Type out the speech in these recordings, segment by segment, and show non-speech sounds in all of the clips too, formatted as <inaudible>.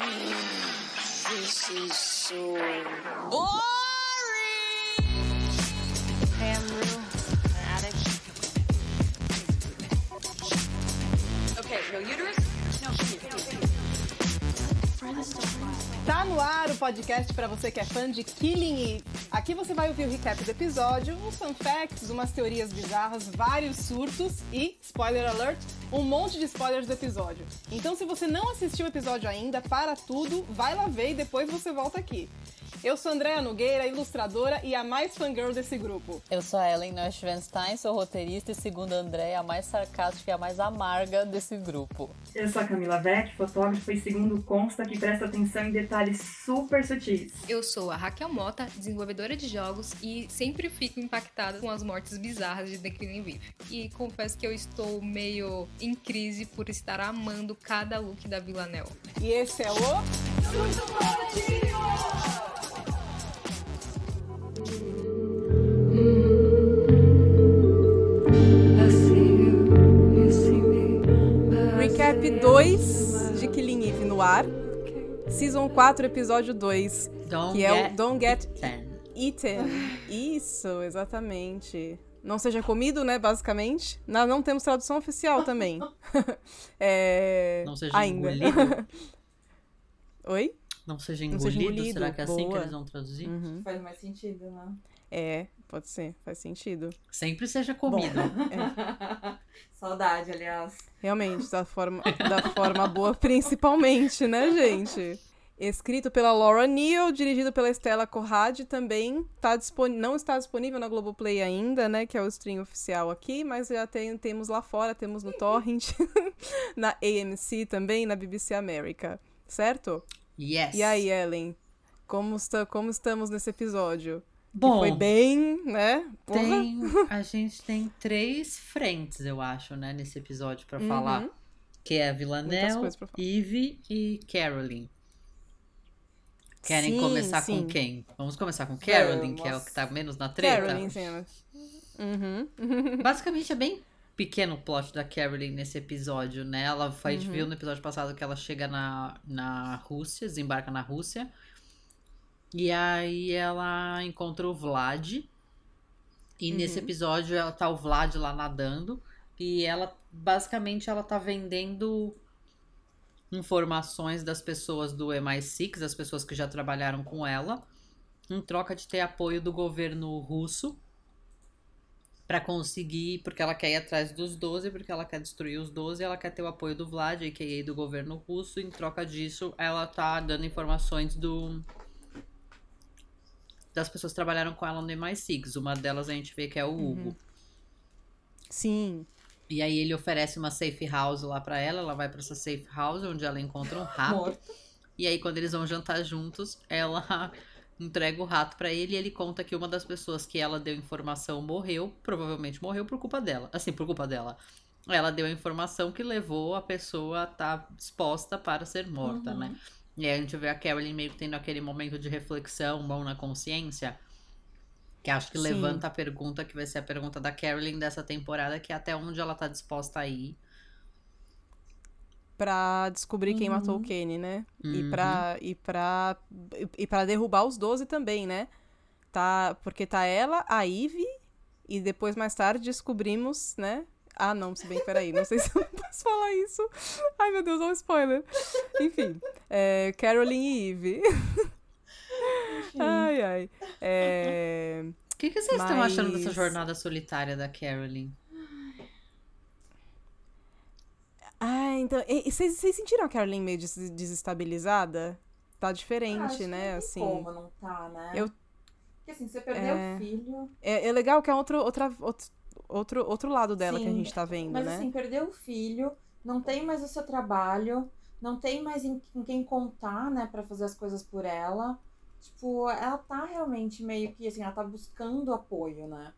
This is so boring. Andrew, addict. Okay, no uterus? No, Tá no ar o podcast para você que é fã de Killing Eve. Aqui você vai ouvir o recap do episódio, uns fun facts, umas teorias bizarras, vários surtos e, spoiler alert, um monte de spoilers do episódio. Então se você não assistiu o episódio ainda, para tudo, vai lá ver e depois você volta aqui. Eu sou Andréa Nogueira, ilustradora e a mais fangirl desse grupo. Eu sou a Ellen Neuschwanstein, sou roteirista e, segundo a Andréa, a mais sarcástica e a mais amarga desse grupo. Eu sou a Camila Vec, fotógrafa e, segundo consta, que presta atenção em detalhes super sutis. Eu sou a Raquel Mota, desenvolvedora de jogos e sempre fico impactada com as mortes bizarras de The Killing Eve. E confesso que eu estou meio em crise por estar amando cada look da Vila Nel. E esse é o... Recap 2 de Killing Eve no ar. Season 4, episódio 2. Don't que é get o Don't Get eaten. Eaten. Isso, exatamente. Não seja comido, né, basicamente. Não, não temos tradução oficial também. <laughs> é... Não seja ainda. engolido. <laughs> Oi? Não seja Não engolido, seja engolido, será que é assim que eles vão traduzir? Uhum. Faz mais sentido, né? É, pode ser, faz sentido. Sempre seja comido. <laughs> Saudade, aliás. Realmente, da forma, da forma boa, principalmente, né, gente? Escrito pela Laura Neal, dirigido pela Estela Corradi, também tá não está disponível na Globoplay ainda, né, que é o stream oficial aqui, mas já tem, temos lá fora, temos no Torrent, <laughs> na AMC também, na BBC América, certo? Yes. E aí, Ellen, como, está, como estamos nesse episódio? Bom, foi bem, né? Porra. tem, a gente tem três frentes, eu acho, né, nesse episódio pra Uhum. falar. Que é a Villanelle. Eve e Caroline. Querem Sim, começar sim. com quem? Vamos começar com Caroline, que é o que tá menos na treta? Caroline Sanders. Uhum. <laughs> Basicamente é bem pequeno o plot da Caroline nesse episódio, né? Ela gente Uhum. viu no episódio passado que ela chega na, na Rússia, desembarca na Rússia. E aí ela encontra o Vlad. E nesse Uhum. episódio ela tá o Vlad lá nadando. E ela, basicamente, ela tá vendendo informações das pessoas do MI6, das pessoas que já trabalharam com ela, em troca de ter apoio do governo russo Pra conseguir, porque ela quer ir atrás dos 12, porque ela quer destruir os 12, ela quer ter o apoio do Vlad, a.k.a. do governo russo. Em troca disso, ela tá dando informações do das pessoas que trabalharam com ela no MI6. Uma delas a gente vê que é o Hugo. Sim. E aí ele oferece uma safe house lá pra ela, ela vai pra essa safe house onde ela encontra um rato. Morto. E aí, quando eles vão jantar juntos, ela <laughs> entrega o rato pra ele e ele conta que uma das pessoas que ela deu informação morreu, provavelmente morreu por culpa dela. Assim, por culpa dela. Ela deu a informação que levou a pessoa a estar disposta para ser morta, Uhum. né? E aí a gente vê a Carolyn meio que tendo aquele momento de reflexão, mão na consciência. Que acho que Sim. levanta a pergunta que vai ser a pergunta da Carolyn dessa temporada, que é até onde ela tá disposta a ir. Pra descobrir quem matou o Kenny, né? E Uhum. pra, e, pra, e pra derrubar os 12 também, né? Tá, porque tá ela, a Ivy, e depois mais tarde descobrimos, né? Ah, não, se bem que peraí, não sei se eu <laughs> posso falar isso. Ai, meu Deus, olha um spoiler. Enfim, é, Caroline e Eve. ai, ai. É, O que, que vocês estão achando dessa Mas- jornada solitária da Carolyn? Ah, então. e- Vocês vocês sentiram a Caroline meio des- desestabilizada? Tá diferente, né? Assim. Como não tá, né? Eu- Porque assim, você perdeu É. o filho. É, é legal que é outro, outra, outro, outro, outro lado dela que a Sim, gente tá vendo, Mas né? assim, perdeu o filho, não tem mais o seu trabalho, não tem mais em, com quem contar, né, pra fazer as coisas por ela. Tipo, ela tá realmente meio que assim, ela tá buscando apoio, né?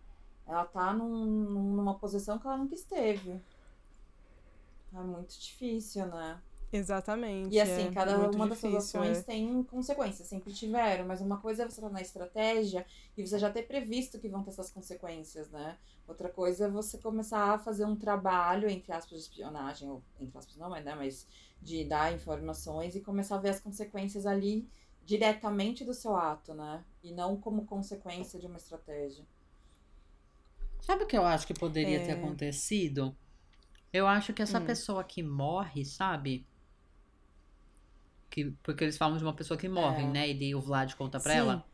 Ela tá num- numa posição que ela nunca esteve. É muito difícil, né? Exatamente. E assim, é cada muito uma das suas difícil, ações é. tem consequências, sempre tiveram, mas uma coisa é você estar na estratégia e você já ter previsto que vão ter essas consequências, né? Outra coisa é você começar a fazer um trabalho, entre aspas, de espionagem, ou entre aspas não, mas, né, mas de dar informações e começar a ver as consequências ali diretamente do seu ato, né? E não como consequência de uma estratégia. Sabe o que eu acho que poderia ter É. acontecido? Eu acho que essa Hum. pessoa que morre, sabe? Que, porque eles falam de uma pessoa que morre, É. né? E daí o Vlad conta pra Sim. ela.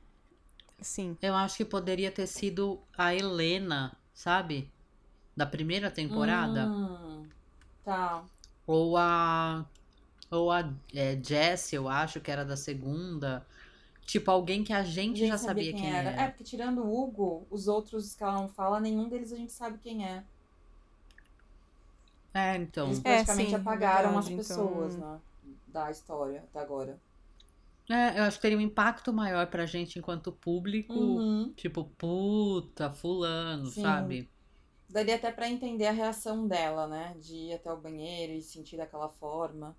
Sim. Eu acho que poderia ter sido a Helena, sabe? Da primeira temporada. Hum, tá. Ou a. Ou a é, Jessie, eu acho que era da segunda. Tipo, alguém que a gente já sabia quem, era. É, porque tirando o Hugo, os outros que ela não fala, nenhum deles a gente sabe quem é. É, então. Eles É, praticamente sim, apagaram verdade, as pessoas, então- né? Da história até agora. É, eu acho que teria um impacto maior pra gente enquanto público. Uhum. Tipo, puta, fulano, Sim. sabe? Daria até pra entender a reação dela, né? De ir até o banheiro e sentir daquela forma.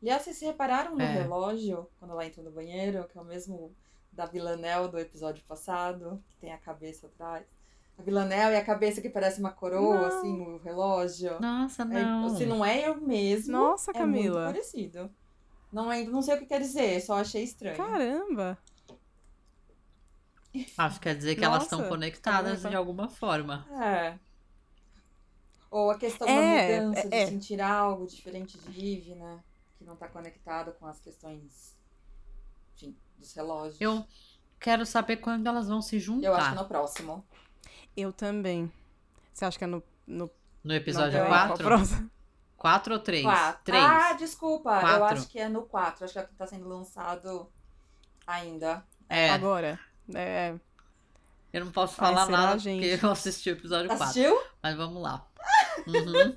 Aliás, vocês se repararam no É. relógio, quando ela entra no banheiro, que é o mesmo da Villanelle do episódio passado, que tem a cabeça atrás? A Villanelle e a cabeça que parece uma coroa, Não. assim, o relógio. Nossa, É, não. se não é eu mesmo, Nossa, é muito Camila. parecido. Não, ainda não sei o que quer dizer, só achei estranho. Caramba. Acho que quer dizer que elas estão Nossa, conectadas caramba. de alguma forma. É. Ou a questão É, da mudança, de é. sentir algo diferente de Eve, né? Que não tá conectado com as questões, enfim, dos relógios. Eu quero saber quando elas vão se juntar. Eu acho que no próximo. Eu também. Você acha que é no. no No episódio não, 4? 4 ou 3? Quatro. 3. Ah, desculpa. Eu Quatro. acho que é no 4. Acho que é o que tá sendo lançado ainda. É, Agora. É. eu não posso Ai, falar será, nada gente? porque eu assisti o episódio 4. Assistiu? Mas vamos lá. Uhum.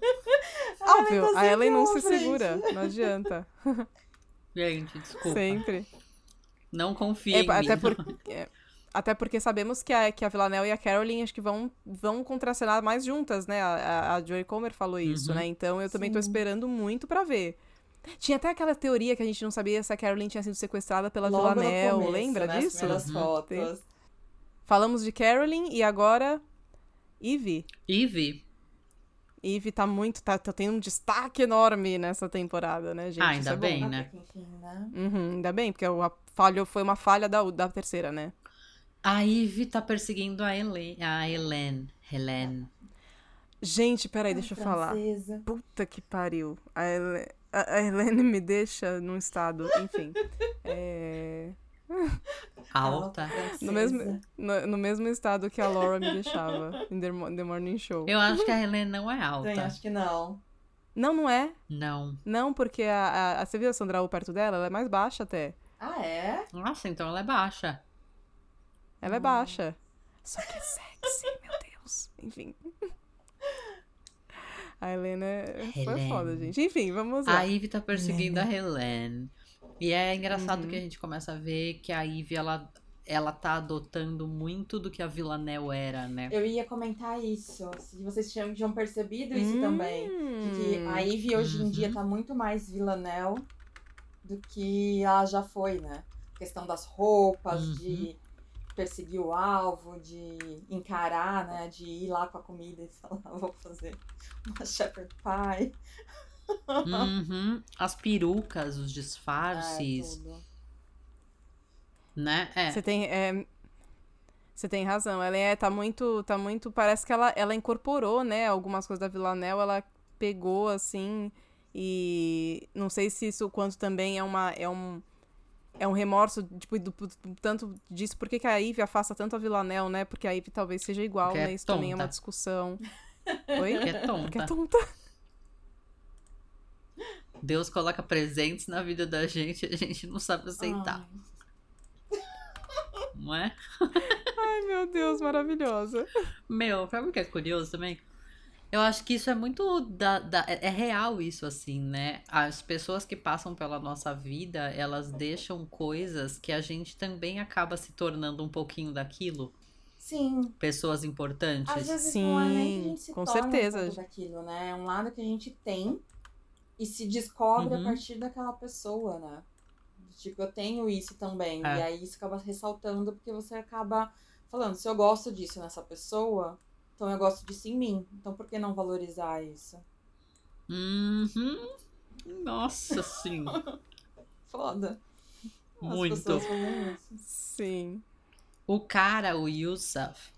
<laughs> Óbvio, tá a Ellen não se frente. segura. Não adianta. <laughs> Gente, desculpa. Sempre. Não confia É, em mim. até, por- é, até porque sabemos que a, que a Villanelle e a Caroline acho que vão, vão contracenar mais juntas, né? A, a, a Joy Comer falou isso, Uhum. né? Então eu também tô Sim. esperando muito pra ver. Tinha até aquela teoria que a gente não sabia se a Caroline tinha sido sequestrada pela Logo Villanelle, começo, lembra né, disso? Uhum. fotos. Falamos de Caroline e agora Eve. Eve? Eve tá muito, tá, tá tendo um destaque enorme nessa temporada, né, gente? Ah, ainda é bom. bem. Né? enfim, né? Uhum, ainda bem, porque a falha foi uma falha da, da terceira, né? A Eve tá perseguindo a Helen. A Helen. Helen. Gente, peraí, deixa eu falar. Francesa. Puta que pariu. A, Hele- a- Helene me deixa num estado, enfim. <laughs> é, <laughs> Alta. no, mesmo, no, no mesmo estado que a Laura me deixava em The, The Morning Show. Eu acho que a Helen não é alta. acho que não. Não, não é. Não. Não, porque a, a, a, você viu a Sandra Oh perto dela? Ela é mais baixa até. Ah, é? Nossa, então ela é baixa. Ela é baixa. Só que é sexy, meu Deus. Enfim. A Helena é- foi Helene. foda, gente. Enfim, vamos lá. A Eve tá perseguindo a Helen. E é engraçado Uhum. que a gente começa a ver que a Eve, ela, ela tá adotando muito do que a Villanelle era, né? Eu ia comentar isso. Se vocês tinham, tinham percebido isso Hum. também. Que a Ivy hoje em dia Uhum. tá muito mais villanelle do que ela já foi, né? questão das roupas, Uhum. de perseguir o alvo, de encarar, né? De ir lá com a comida e <laughs> falar, vou fazer uma shepherd pie. Uhum. As perucas, os É, disfarces, tudo. né? É. Você tem. é, Você tem razão. Ela é, tá muito. Tá muito. Parece que ela, ela incorporou, né? Algumas coisas da Villanelle, ela pegou assim. E não sei se isso quanto também é uma. É um, é um remorso, tipo, do, do- tanto disso. Por que, que a Ivy afasta tanto a Villanelle, né? Porque a Ivy talvez seja igual, Porque é né? Isso também é uma tonta. discussão. <laughs> Oi? Porque é Porque é tonta. tonta. Deus coloca presentes na vida da gente e a gente não sabe aceitar, Ai, não é? <laughs> Ai, meu Deus, maravilhosa. Meu, sabe o que é curioso também? Eu acho que isso é muito da, da- é é real isso assim, né? As pessoas que passam pela nossa vida, elas deixam coisas que a gente também acaba se tornando um pouquinho daquilo. Sim, Pessoas importantes. às vezes não é nem que a Sim, gente se com torna certeza. um daquilo, né? É um lado que a gente tem e se descobre Uhum. a partir daquela pessoa, né? Tipo, eu tenho isso também. É. E aí isso acaba ressaltando porque você acaba falando, se eu gosto disso nessa pessoa, então eu gosto disso em mim. Então por que não valorizar isso? Uhum. Nossa, sim. <laughs> Foda. Muito. Sim. O cara, o Yusuf,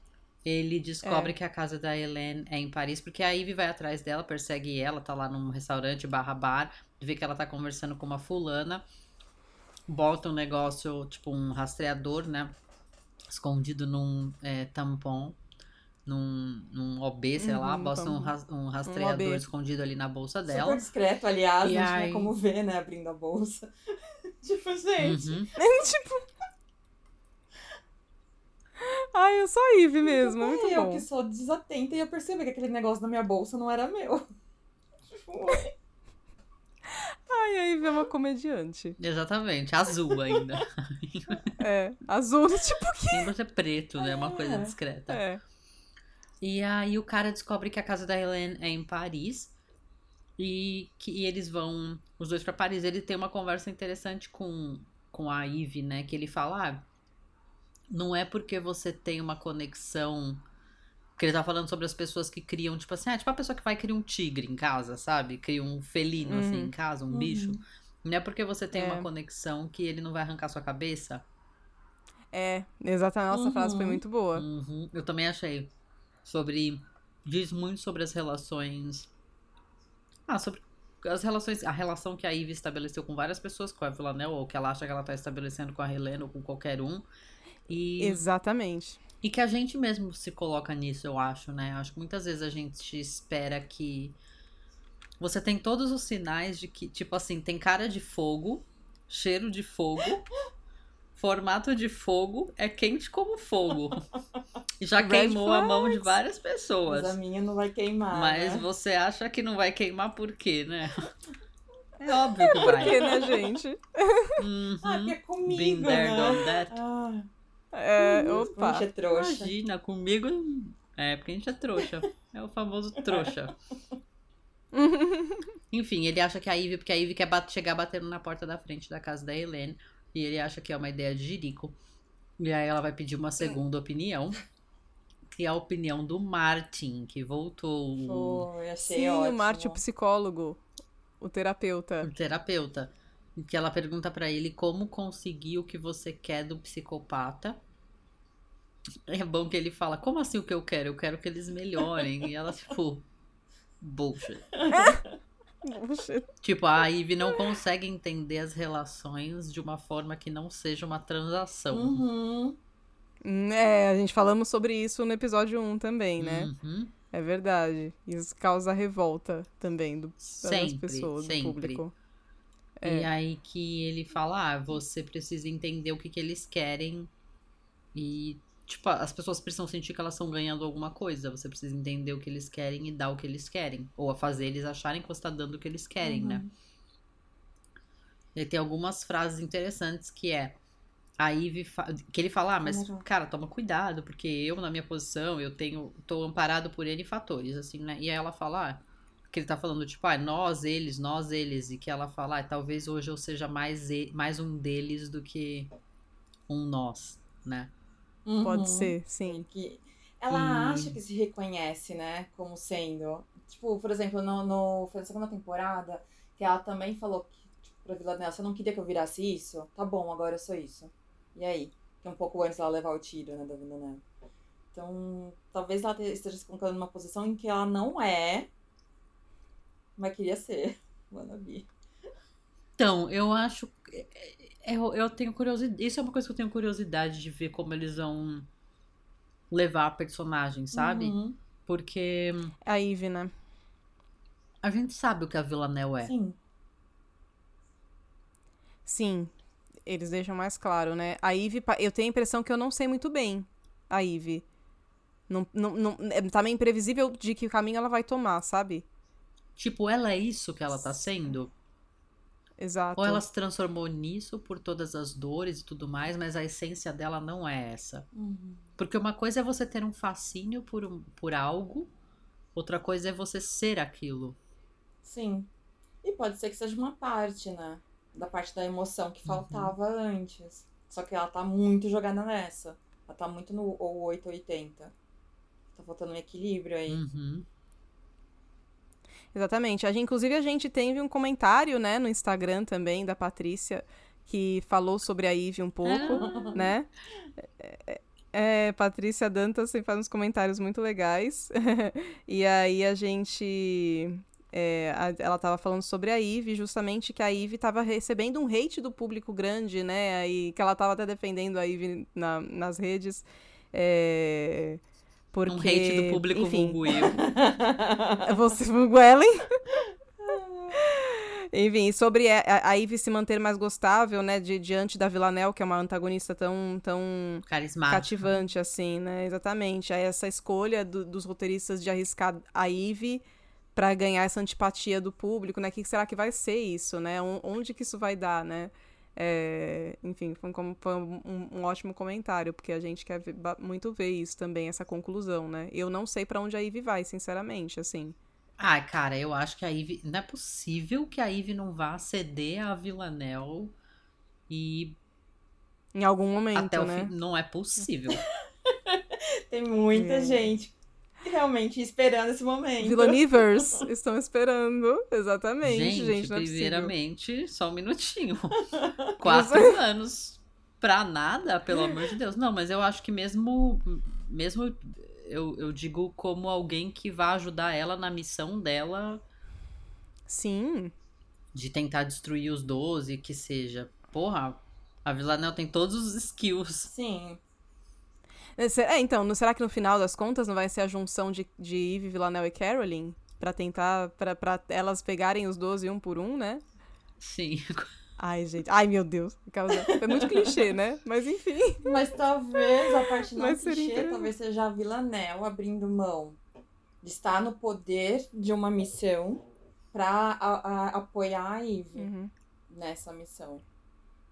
ele descobre É. que a casa da Helene é em Paris, porque a Ivy vai atrás dela, persegue ela, tá lá num restaurante barra bar, vê que ela tá conversando com uma fulana, bota um negócio, tipo um rastreador, né? Escondido num é, tampão, num, num OB, sei lá, Uhum, bota um, ras- um rastreador OB. escondido ali na bolsa Super dela. discreto, aliás, E não tinha aí- como ver, né, abrindo a bolsa. <laughs> tipo, gente. Uhum. tipo. Ai, eu sou a Ivy mesmo, é muito eu bom. que sou desatenta ia perceber que aquele negócio na minha bolsa não era meu. <laughs> Tipo, Ai, a Ivy é uma comediante. Exatamente, azul ainda. <laughs> É, azul, tipo que. Tem você preto, né? Uma coisa É. discreta. É. E aí o cara descobre que a casa da Helene é em Paris e que e eles vão os dois pra Paris. Ele tem uma conversa interessante com, com a Ivy, né? Que ele fala: ah, não é porque você tem uma conexão. Que ele tá falando sobre as pessoas que criam, tipo assim, ah, tipo a pessoa que vai criar um tigre em casa, sabe? Cria um felino assim Uhum. em casa, um Uhum. bicho. Não é porque você tem É. uma conexão que ele não vai arrancar sua cabeça. É, exatamente. Nossa, a frase foi Uhum. muito boa. Uhum, Eu também achei. Sobre. Diz muito sobre as relações. Ah, sobre as relações. A relação que a Ivy estabeleceu com várias pessoas, com a Villanelle, ou que ela acha que ela tá estabelecendo com a Helena ou com qualquer um. E, Exatamente. e que a gente mesmo se coloca nisso, eu acho, né? Acho que muitas vezes a gente espera que. Você tem todos os sinais de que, tipo assim, tem cara de fogo, cheiro de fogo, formato de fogo, é quente como fogo. E <laughs> Já Red queimou a mão de flags. várias pessoas. Mas a minha não vai queimar. Mas né? você acha que não vai queimar por quê, né? <laughs> É óbvio que Por vai. quê, né, gente? Uhum. Ah, porque é Been comigo, there, né? done that. Ah, É, a opa. gente é trouxa. Imagina, comigo. É, porque a gente é trouxa. É o famoso trouxa. <laughs> Enfim, ele acha que a Ivy, porque a Ivy quer bat- chegar batendo na porta da frente da casa da Helene. E ele acha que é uma ideia de jirico. E aí ela vai pedir uma segunda opinião. Que é a opinião do Martin, que voltou. Foi, achei Sim, ótimo. o Marte, o psicólogo. O terapeuta. o terapeuta. Que ela pergunta pra ele como conseguir o que você quer do psicopata. É bom que ele fala, como assim o que eu quero? Eu quero que eles melhorem. e ela, tipo, bullshit. <laughs> Tipo, a Ivy não consegue entender as relações de uma forma que não seja uma transação. Uhum. Hum, É, a gente falamos sobre isso no episódio 1 também, né? Uhum. É verdade. Isso causa revolta também do, das Sempre, pessoas, do sempre. público. E aí que ele fala, ah, você precisa entender o que, que eles querem. E, tipo, as pessoas precisam sentir que elas estão ganhando alguma coisa. Você precisa entender o que eles querem e dar o que eles querem. Ou a fazer eles acharem que você tá dando o que eles querem, né? E tem algumas frases interessantes que é. A Ivy fa- que ele fala, ah, mas cara, toma cuidado, porque eu na minha posição, eu tenho tô amparado por N fatores, assim, né? E aí ela fala, ah, que ele tá falando tipo, ah, nós, eles, nós, eles, e que ela fala, ah, talvez hoje eu seja mais mais um deles do que um nós, né? Pode Uhum. ser, sim. Que ela E- acha que se reconhece, né? Como sendo. Tipo, por exemplo, no, no, foi na segunda temporada, que ela também falou que, tipo, pra Vila Nela, você não queria que eu virasse isso? Tá bom, agora eu sou isso. E aí? Que é um pouco antes dela levar o tiro, né, da Vila Nela. Então, talvez ela te- esteja se colocando numa posição em que ela não é, mas queria ser. <laughs> Wannabe. Então, eu acho. É, é, Eu, eu tenho curiosidade. Isso é uma coisa que eu tenho curiosidade de ver como eles vão levar a personagem, sabe? Uhum. Porque A Ivy, né? a gente sabe o que a Villanelle é. Sim. Sim, eles deixam mais claro, né? A Ivy, eu tenho a impressão que eu não sei muito bem a Ivy. Não, não, não, é, tá meio imprevisível de que caminho ela vai tomar, sabe? Tipo, ela é isso que ela tá sendo? Exato. Ou ela se transformou nisso por todas as dores e tudo mais, mas a essência dela não é essa. Uhum. Porque uma coisa é você ter um fascínio por, um- por algo, outra coisa é você ser aquilo. Sim. E pode ser que seja uma parte, né? Da parte da emoção que faltava antes. Só que ela tá muito jogada nessa. Ela tá muito no ou 880. Tá faltando um equilíbrio aí. Uhum. Exatamente. A gente, inclusive, a gente teve um comentário, né, no Instagram também, da Patrícia, que falou sobre a Eve um pouco, né? É, é, Patrícia Dantas sempre faz uns comentários muito legais. <laughs> e aí a gente. é, a- ela tava falando sobre a Eve, justamente que a Eve tava recebendo um hate do público grande, né? E que ela tava até defendendo a Eve na- nas redes. É, porque, Um hate do público enfim, vulgo eu. <laughs> você, vulgo Ellen? Enfim, sobre a, a- Eve se manter mais gostável, né, de- diante da Villanelle, que é uma antagonista tão, tão cativante, assim, né, exatamente. Aí essa escolha do- dos roteiristas de arriscar a Eve pra ganhar essa antipatia do público, né, o que será que vai ser isso, né, On- onde que isso vai dar, né. É, enfim, foi, um, foi um- um ótimo comentário, porque a gente quer muito ver isso também, essa conclusão, né. Eu não sei pra onde a Eve vai, sinceramente, assim. Ai, cara, eu acho que a Ivy. Não é possível que a Ivy não vá ceder a Villanelle e Em algum momento, até o né? fim. Não é possível. <laughs> Tem muita É. gente realmente esperando esse momento. Villanivers estão esperando. Exatamente, gente, gente, não é possível. primeiramente, só um minutinho. <laughs> Quatro anos pra nada, pelo amor de Deus. Não, mas eu acho que mesmo. Mesmo eu, eu digo como alguém que vai ajudar ela na missão dela Sim. de tentar destruir os 12, que seja. Porra, a Villanelle tem todos os skills. Sim. É, É, então, não- será que no final das contas não vai ser a junção de, de Eve, Villanelle e Caroline? Pra tentar, pra, pra elas pegarem os 12 um por um, né? Sim. <laughs> Ai, gente. Ai, meu Deus. Causa... É muito clichê, né? Mas enfim. Mas talvez a parte não Mas clichê, talvez seja a Villanelle abrindo mão de estar no poder de uma missão pra a- a- apoiar a Eve Uhum. nessa missão.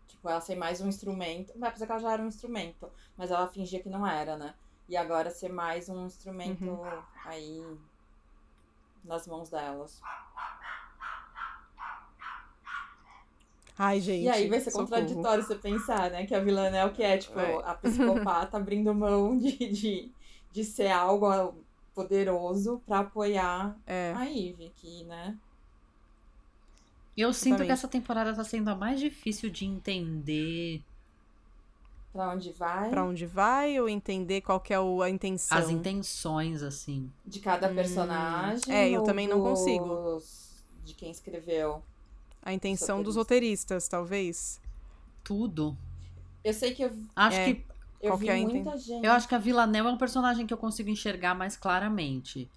Tipo, ela ser mais um instrumento. Vai apesar que ela já era um instrumento, mas ela fingia que não era, né? E agora ser mais um instrumento Uhum. aí nas mãos delas. Ai, gente. E aí vai ser socorro. contraditório você pensar, né? Que a Villanelle que é, tipo, É. a psicopata <laughs> abrindo mão de, de, de ser algo poderoso pra apoiar É. a que, né? Eu sinto que essa temporada tá sendo a mais difícil de entender Pra onde vai, Pra onde vai ou entender qual que é o- a intenção. as intenções, assim. de cada Hum. personagem. É, eu também não dos- consigo. De quem escreveu. A intenção dos roteiristas. talvez. Tudo. Eu sei que eu, Acho É. que. eu vi é inten- muita gente. Eu acho que a Villanelle é um personagem que eu consigo enxergar mais claramente.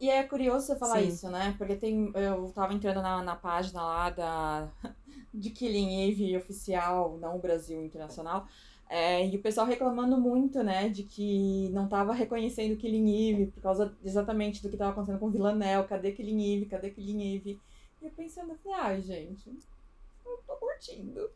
E é curioso você falar Sim. isso, né? Porque tem. Eu tava entrando na, na página lá da. <laughs> De Killing Eve oficial, não Brasil internacional. É, e o pessoal reclamando muito, né? De que não tava reconhecendo Killing Eve por causa exatamente do que tava acontecendo com Villanelle. Cadê Killing Eve? Cadê Killing Eve? E eu pensando, falei, ai, gente, eu tô curtindo.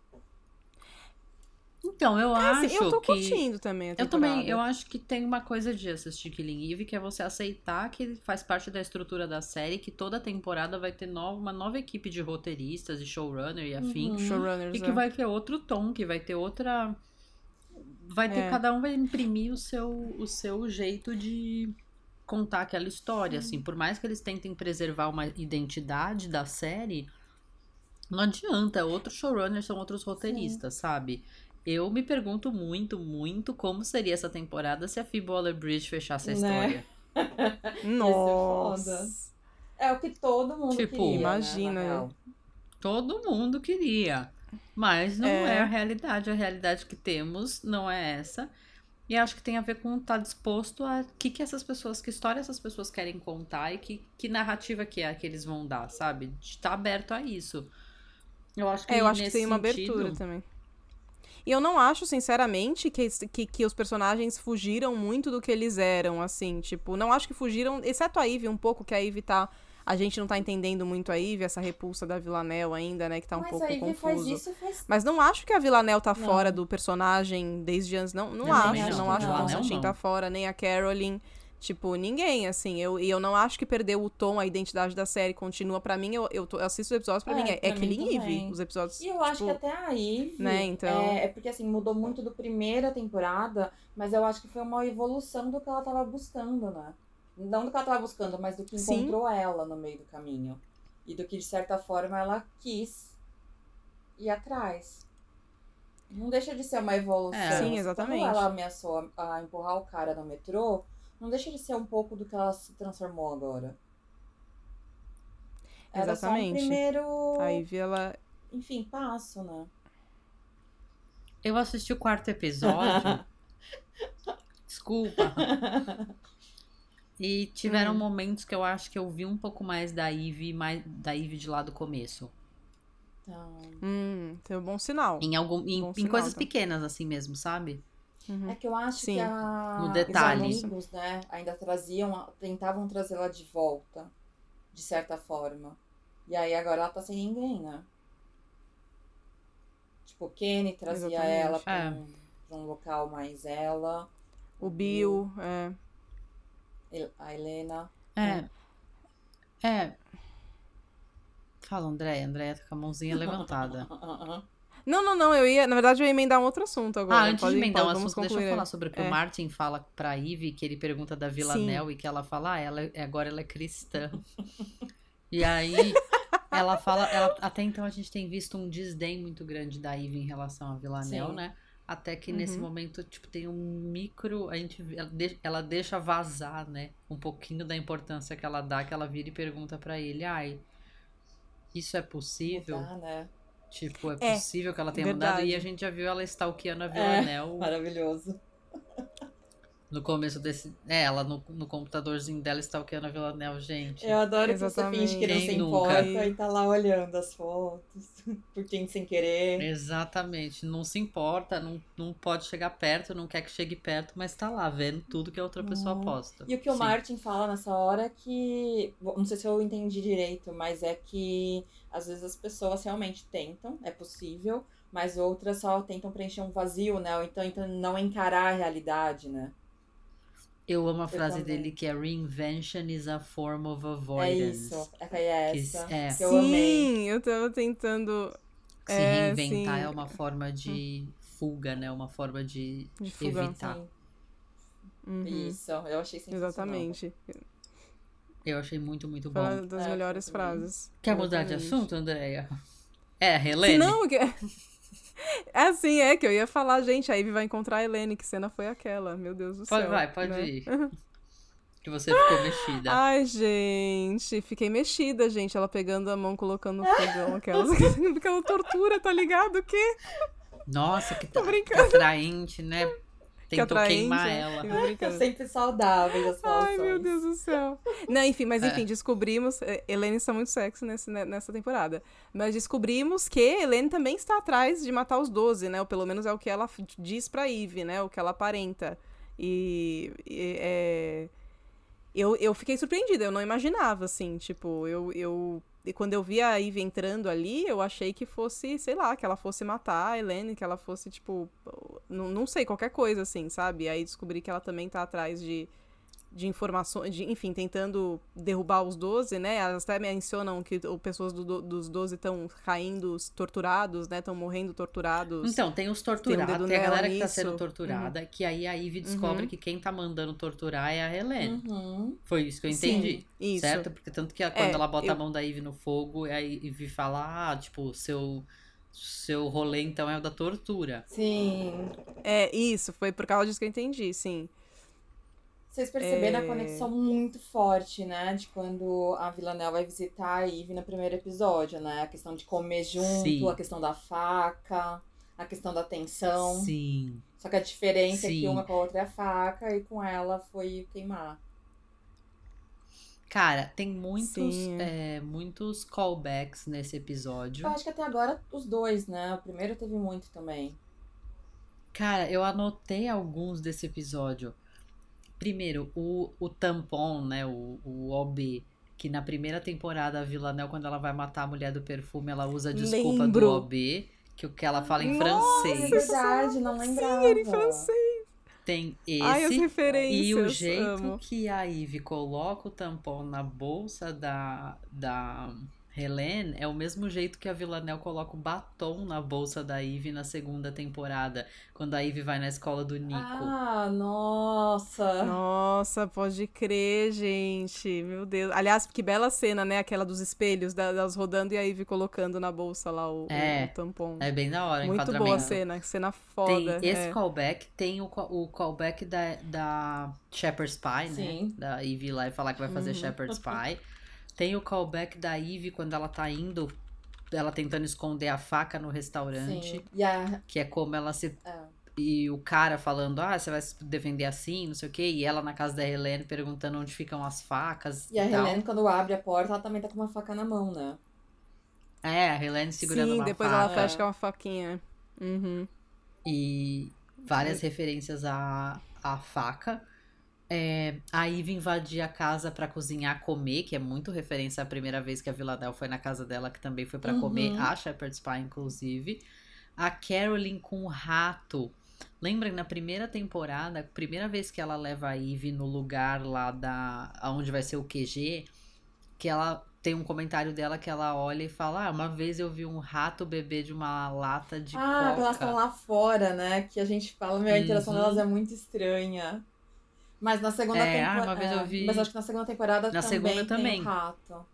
Então, eu É, acho assim, eu tô que. curtindo também a Eu também, eu acho que tem uma coisa de assistir Killing Eve, que é você aceitar que faz parte da estrutura da série, que toda temporada vai ter no- uma nova equipe de roteiristas e showrunner e afim. Uhum. Showrunners, E que é. vai ter outro tom, que vai ter outra. Vai ter, É. cada um vai imprimir o seu, o seu jeito de contar aquela história, assim. Por mais que eles tentem preservar uma identidade da série, não adianta. é Outros showrunners são outros roteiristas, sabe? Eu me pergunto muito, muito como seria essa temporada se a Phoebe Waller-Bridge fechasse a Né? história. <laughs> Nossa. foda. É o que todo mundo Tipo, queria, imagina, né, na real. Todo mundo queria. Mas não é. É. a realidade. A realidade que temos não é essa. E acho que tem a ver com estar disposto a que que essas pessoas, que história essas pessoas querem contar e que, que narrativa que é que eles vão dar, sabe? De estar aberto a isso. Eu acho que É, eu acho que tem uma sentido- abertura também. E eu não acho, sinceramente, que, que, que os personagens fugiram muito do que eles eram, assim, tipo, não acho que fugiram, exceto a Ivy um pouco, que a Ivy tá. A gente não tá entendendo muito a Ivy, essa repulsa da Villanelle ainda, né? Que tá um Mas pouco a Ivy confuso. faz isso faz Mas não acho que a Villanelle tá Não. fora do personagem desde antes. Não, não acho. Não, não. acho que o Constantine tá fora, nem a Caroline. Tipo, ninguém, assim. Eu, e eu não acho que perdeu o tom, a identidade da série continua. Pra mim, eu, eu, tô- eu assisto os episódios, pra É, mim é, é pra mim Killing Eve. Os episódios. E eu acho tipo, que até a Eve. né, então- É, é porque assim, mudou muito do primeira temporada, mas eu acho que foi uma evolução do que ela tava buscando, né? Não do que ela tava buscando, mas do que Sim. encontrou ela no meio do caminho. E do que, de certa forma, ela quis ir atrás. Não deixa de ser uma evolução. É. Sim, exatamente. Quando ela ameaçou a, a empurrar o cara no metrô, não deixa de ser um pouco do que ela se transformou agora. Era só um Exatamente. primeiro, A Ivy, ela. enfim, passo, né? Eu assisti o quarto episódio. <laughs> Desculpa. E tiveram Hum. momentos que eu acho que eu vi um pouco mais da Eve, mais da Eve de lá do começo. Então, Hum, tem um bom sinal. Em algum, em, Bom em sinal, coisas então. pequenas assim mesmo, sabe? Uhum. É que eu acho Sim. que a... Os amigos, né, ainda traziam, tentavam trazê-la de volta, de certa forma. E aí agora ela tá sem ninguém, né? Tipo, o Kenny trazia Exatamente. ela pra, É. um, pra um local mais ela, O Bill, é. A Helena. É. É. Fala, André. André tá com a mãozinha levantada. <laughs> Não, não, não, eu ia. Na verdade, eu ia emendar um outro assunto agora. Ah, antes Pode- de emendar um pode- vamos assunto, deixa eu falar sobre o que É. o Martin fala pra Ivy, que ele pergunta da Vila Sim. Nel e que ela fala, ah, ela, é- agora ela é cristã. e aí, <laughs> ela fala, ela- até então a gente tem visto um desdém muito grande da Ivy em relação à Vila Nel, né? Até que nesse Uhum. momento, tipo, tem um micro. A gente, ela, deixa, vazar, né? Um pouquinho da importância que ela dá, que ela vira e pergunta pra ele, ai, isso é possível? Mudar, né? Tipo, é É, possível que ela tenha mudado? E verdade. a gente já viu ela stalkeando a É. Vila Nel Maravilhoso. No começo desse. É, ela no, no computadorzinho dela stalkeando a Vila Nel, gente. Eu adoro que você Exatamente. finge que não Quem se nunca? importa e tá lá olhando as fotos, <laughs> curtindo sem querer. Exatamente. Não se importa, não, não pode chegar perto, não quer que chegue perto, mas tá lá vendo tudo que a outra pessoa Uhum. posta. E o que o Sim. Martin fala nessa hora é que. Não sei se eu entendi direito, mas é que às vezes as pessoas realmente tentam, é possível, mas outras só tentam preencher um vazio, né? Ou então, então não encarar a realidade, né? Eu amo a frase também. dele que é Reinvention is a form of É avoidance. isso. É que é Que essa. é. Que eu amei. Sim, eu tava tentando. Se É, reinventar sim. é uma forma de fuga, né? Uma forma de, De fuga. evitar. Sim, Uhum, Isso, eu achei sensacional. Exatamente. Eu achei muito, muito Foi uma bom. das É, melhores frases. Quer mudar de assunto, Andréia? É, Se Helene? não, que... <laughs> É assim, é que eu ia falar, gente, a Ivy vai encontrar a Helene, que cena foi aquela? Meu Deus do Pode, céu. vai, pode né? ir. <laughs> Que você ficou mexida. Ai, gente, fiquei mexida, gente. Ela pegando a mão, colocando no fogão, <laughs> aquelas. aquela tortura, tá ligado? O quê? Nossa, que, tá, que atraente, né? Que Tentou atraente, queimar ela. <laughs> Sempre saudáveis as. Ai, meu Deus do céu. <laughs> Não, enfim, mas É. enfim, descobrimos. eh, Helene está muito sexy nesse, né, nessa temporada. Mas descobrimos que Helene também está atrás de matar os 12, né? Ou pelo menos é o que ela diz pra Eve, né? O que ela aparenta. E. e, é, Eu, eu fiquei surpreendida, eu não imaginava, assim, tipo, eu, eu. E quando eu vi a Eve entrando ali, eu achei que fosse, sei lá, que ela fosse matar a Helene, que ela fosse, tipo. Não, não sei, qualquer coisa, assim, sabe? Aí descobri que ela também tá atrás de, de informações, de, enfim, tentando derrubar os 12, né? Elas até mencionam que o, pessoas do, do- dos 12 estão caindo torturados, né? Estão morrendo torturados. Então, tem os Tem um torturados, tem, a galera que tá nisso. sendo torturada, que aí a Ivy descobre Uhum. que quem tá mandando torturar é a Helene. Uhum. Foi isso que eu Sim, entendi. isso. Certo? Porque tanto que quando É, ela bota eu- a mão da Ivy no fogo, a Ivy fala, ah, tipo, seu, seu rolê então é o da tortura. Sim. É, isso, foi por causa disso que eu entendi, sim. Vocês perceberam É. a conexão muito forte, né? De quando a Villanelle vai visitar a Eve no primeiro episódio, né? A questão de comer junto, Sim. a questão da faca, a questão da tensão. Sim. Só que a diferença é Sim. que uma com a outra é a faca e com ela foi queimar. Cara, tem muitos, é, muitos callbacks nesse episódio. Eu acho que até agora os dois, né? O primeiro teve muito também. Cara, eu anotei alguns desse episódio. Primeiro, o, o tampon, né? O, o OB. Que na primeira temporada, a Villanelle, quando ela vai matar a mulher do perfume, ela usa a desculpa Lembro. do OB. Que o que ela fala em Nossa, É francês. verdade, não lembrava. Sim, era em francês. tem esse. Ai, as referências. E o jeito amo. que a Ivy coloca o tampão na bolsa da, da Helene é o mesmo jeito que a Villanelle coloca o batom na bolsa da Ivy na segunda temporada, quando a Ivy vai na escola do Nico. Ah, nossa. Nossa, pode crer, gente. Meu Deus. Aliás, que bela cena, né? Aquela dos espelhos, da- delas rodando e a Ivy colocando na bolsa lá o, É. o tampão. É bem da hora, Muito enquadramento. boa a cena, cena Tem foda. esse é. callback, tem o, o callback da, da Shepherd's Pie, né? Sim. Da Ivy lá e falar que vai fazer Uhum. Shepherd's Pie. <laughs> Tem o callback da Ivy quando ela tá indo, ela tentando esconder a faca no restaurante. Sim. E a. Que é como ela se. é. E o cara falando, ah, você vai se defender assim, não sei o quê. E ela na casa da Helene perguntando onde ficam as facas. E a tal. Helene, quando abre a porta, ela também tá com uma faca na mão, né? É, a Helene segurando Sim, uma depois faca. ela fecha com uma faquinha. Uhum. E várias referências à, à faca. É, a Ivy invadir a casa pra cozinhar, comer, que é muito referência à primeira vez que a Villadel foi na casa dela, que também foi pra Uhum. comer a Shepherd's Pie, inclusive. A Carolyn com o rato. Lembra na primeira temporada, a primeira vez que ela leva a Ivy no lugar lá da. onde vai ser o QG, que ela tem um comentário dela que ela olha e fala: Ah, uma vez eu vi um rato beber de uma lata de ah, quando elas coca. estão lá fora, né? Que a gente fala, meu, a interação Uhum. delas é muito estranha. Mas na segunda É, ah, temporada. uma vez eu vi- Mas acho que na segunda temporada Na também segunda tem também. o rato.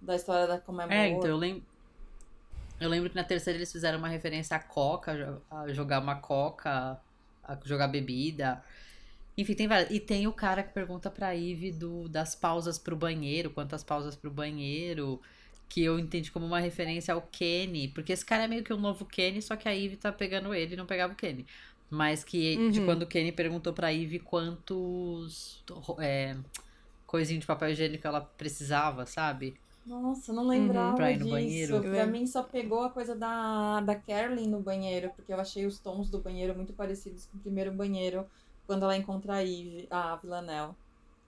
Da história da como é, É, então eu lembro. Eu lembro que na terceira eles fizeram uma referência à coca, a jogar uma coca, a jogar bebida. Enfim, tem várias. E tem o cara que pergunta pra Ivy do, das pausas pro banheiro, quantas pausas pro banheiro, que eu entendi como uma referência ao Kenny, porque esse cara é meio que o novo Kenny, só que a Ivy tá pegando ele e não pegava o Kenny. Mas que de Uhum. quando o Kenny perguntou pra Ivy quantos é, coisinho de papel higiênico ela precisava, sabe? Nossa, eu não lembrava Uhum. Pra ir no disso. banheiro. Pra Eu mim só pegou a coisa da, da Carolyn no banheiro, porque eu achei os tons do banheiro muito parecidos com o primeiro banheiro, quando ela encontra a Ivy, a Villanelle.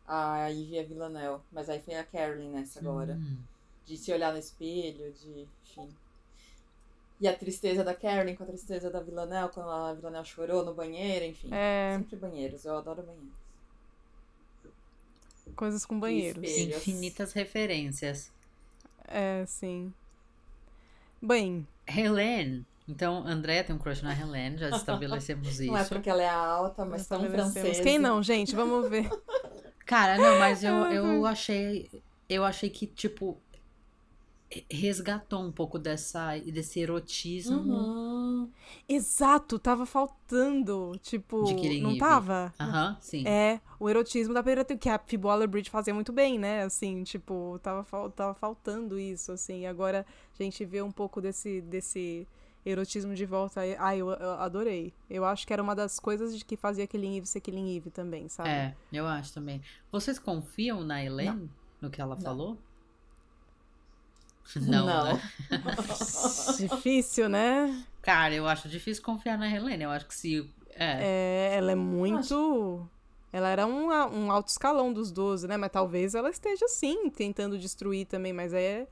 A Ivy e a Villanelle. Mas aí foi a Carolyn nessa agora. Hum. De se olhar no espelho, de. Enfim. E a tristeza da Carolyn com a tristeza da Villanelle, quando a Villanelle chorou no banheiro, enfim. É, Sempre banheiros, eu adoro banheiros. coisas com banheiros. Infinitas referências. É, sim. Bem, Helene. Então, André tem um crush na Helene, já estabelecemos isso. Não é porque ela é alta, mas tão francesa. Quem não, gente? Vamos ver. Cara, não, mas eu, <laughs> eu achei. Eu achei que, tipo, resgatou um pouco dessa, desse erotismo. Uhum. Exato, tava faltando. Tipo, não tava? Aham, sim. É, o erotismo da primeira que a Phoebe Waller-Bridge fazia muito bem, né? Assim, tipo, tava, tava faltando isso, assim. Agora a gente vê um pouco desse, desse erotismo de volta. Ai, eu, eu adorei. Eu acho que era uma das coisas de que fazia Killing Eve ser Killing Eve também, sabe? É, eu acho também. Vocês confiam na Helene? No que ela Não. falou? Não, Não. né? <laughs> Difícil, né? Cara, eu acho difícil confiar na Helene. Eu acho que se. É. É, ela é muito. Ela era um, um alto escalão dos 12, né? Mas talvez ela esteja sim tentando destruir também, mas é.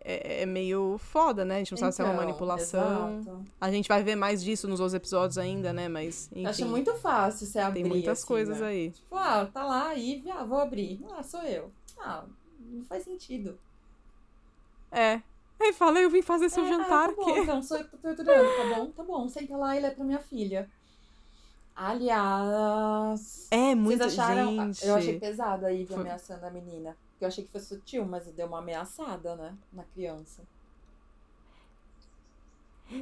É, é meio foda, né? A gente não sabe se é uma Então, manipulação. exato. A gente vai ver mais disso nos outros episódios ainda, né? Mas, enfim. Eu Acho muito fácil você abrir. Tem muitas assim, coisas né? aí. Tipo, ah, tá lá, Ivy, ah, vou abrir. Ah, sou eu. Ah, não faz sentido. É. Aí fala, eu vim fazer seu É, jantar. Ah, tá bom, que... então sou eu que tô torturando, tá bom? Tá bom, senta lá, ele é pra minha filha. Aliás. É muito, Vocês acharam. gente. Eu achei pesado a Ivy Foi- ameaçando a menina. Eu achei que foi sutil, mas deu uma ameaçada, né? Na criança.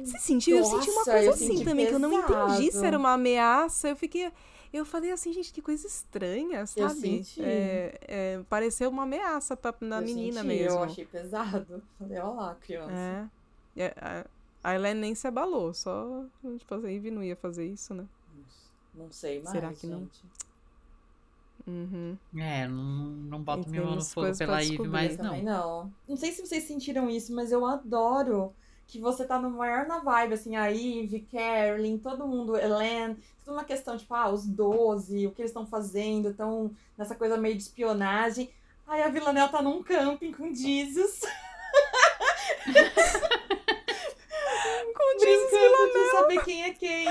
Você sentiu? eu senti uma Nossa, coisa assim senti também, que eu não entendi se pesado. era uma ameaça. Eu fiquei. Eu falei assim, gente, que coisa estranha, Eu sabe? senti. É, é, pareceu uma ameaça pra, na Eu menina senti, mesmo. Eu achei pesado. Falei, ó lá, criança. É. É, a- A Helene nem se abalou, só. Tipo, a Ivy não ia fazer isso, né? Não sei mais. Será que não? gente. Uhum. É, não, não boto minha mão no fogo pela Ivy, Também não. não. Não sei se vocês sentiram isso, mas eu adoro que você tá no maior na vibe, assim, a Eve, Carolyn, todo mundo, Elaine, tudo uma questão, tipo, ah, os 12, o que eles estão fazendo, estão nessa coisa meio de espionagem. Aí a Villanelle tá num camping com Jesus. <laughs> com Jesus Villanelle. saber quem é quem.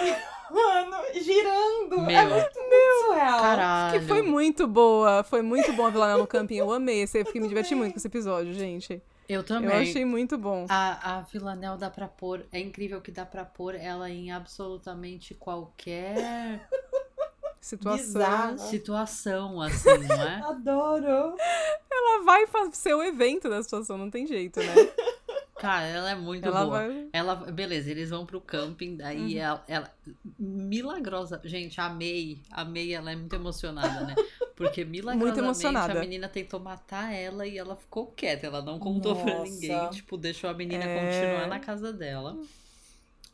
Mano, girando. É Meu. É muito, muito surreal. Caralho. Que foi muito boa. Foi muito bom a Villanelle no camping. Eu amei. Eu fiquei, me diverti muito com esse episódio, gente. Eu também. Eu achei muito bom. A, a Villanelle dá pra pôr. É incrível que dá pra pôr ela em absolutamente qualquer <laughs> Situação. Bizarra. situação, assim, não é? <laughs> Adoro. Ela vai fa- ser o evento da situação, não tem jeito, né? <laughs> Cara, ela é muito Ela boa. vai. Ela, beleza, eles vão pro camping, daí Uhum. ela, ela. Milagrosa. Gente, a May, a May, ela é muito emocionada, né? Porque <laughs> milagrosamente emocionada. a menina tentou matar ela e ela ficou quieta. Ela não contou pra Nossa. ninguém. Tipo, deixou a menina É. continuar na casa dela.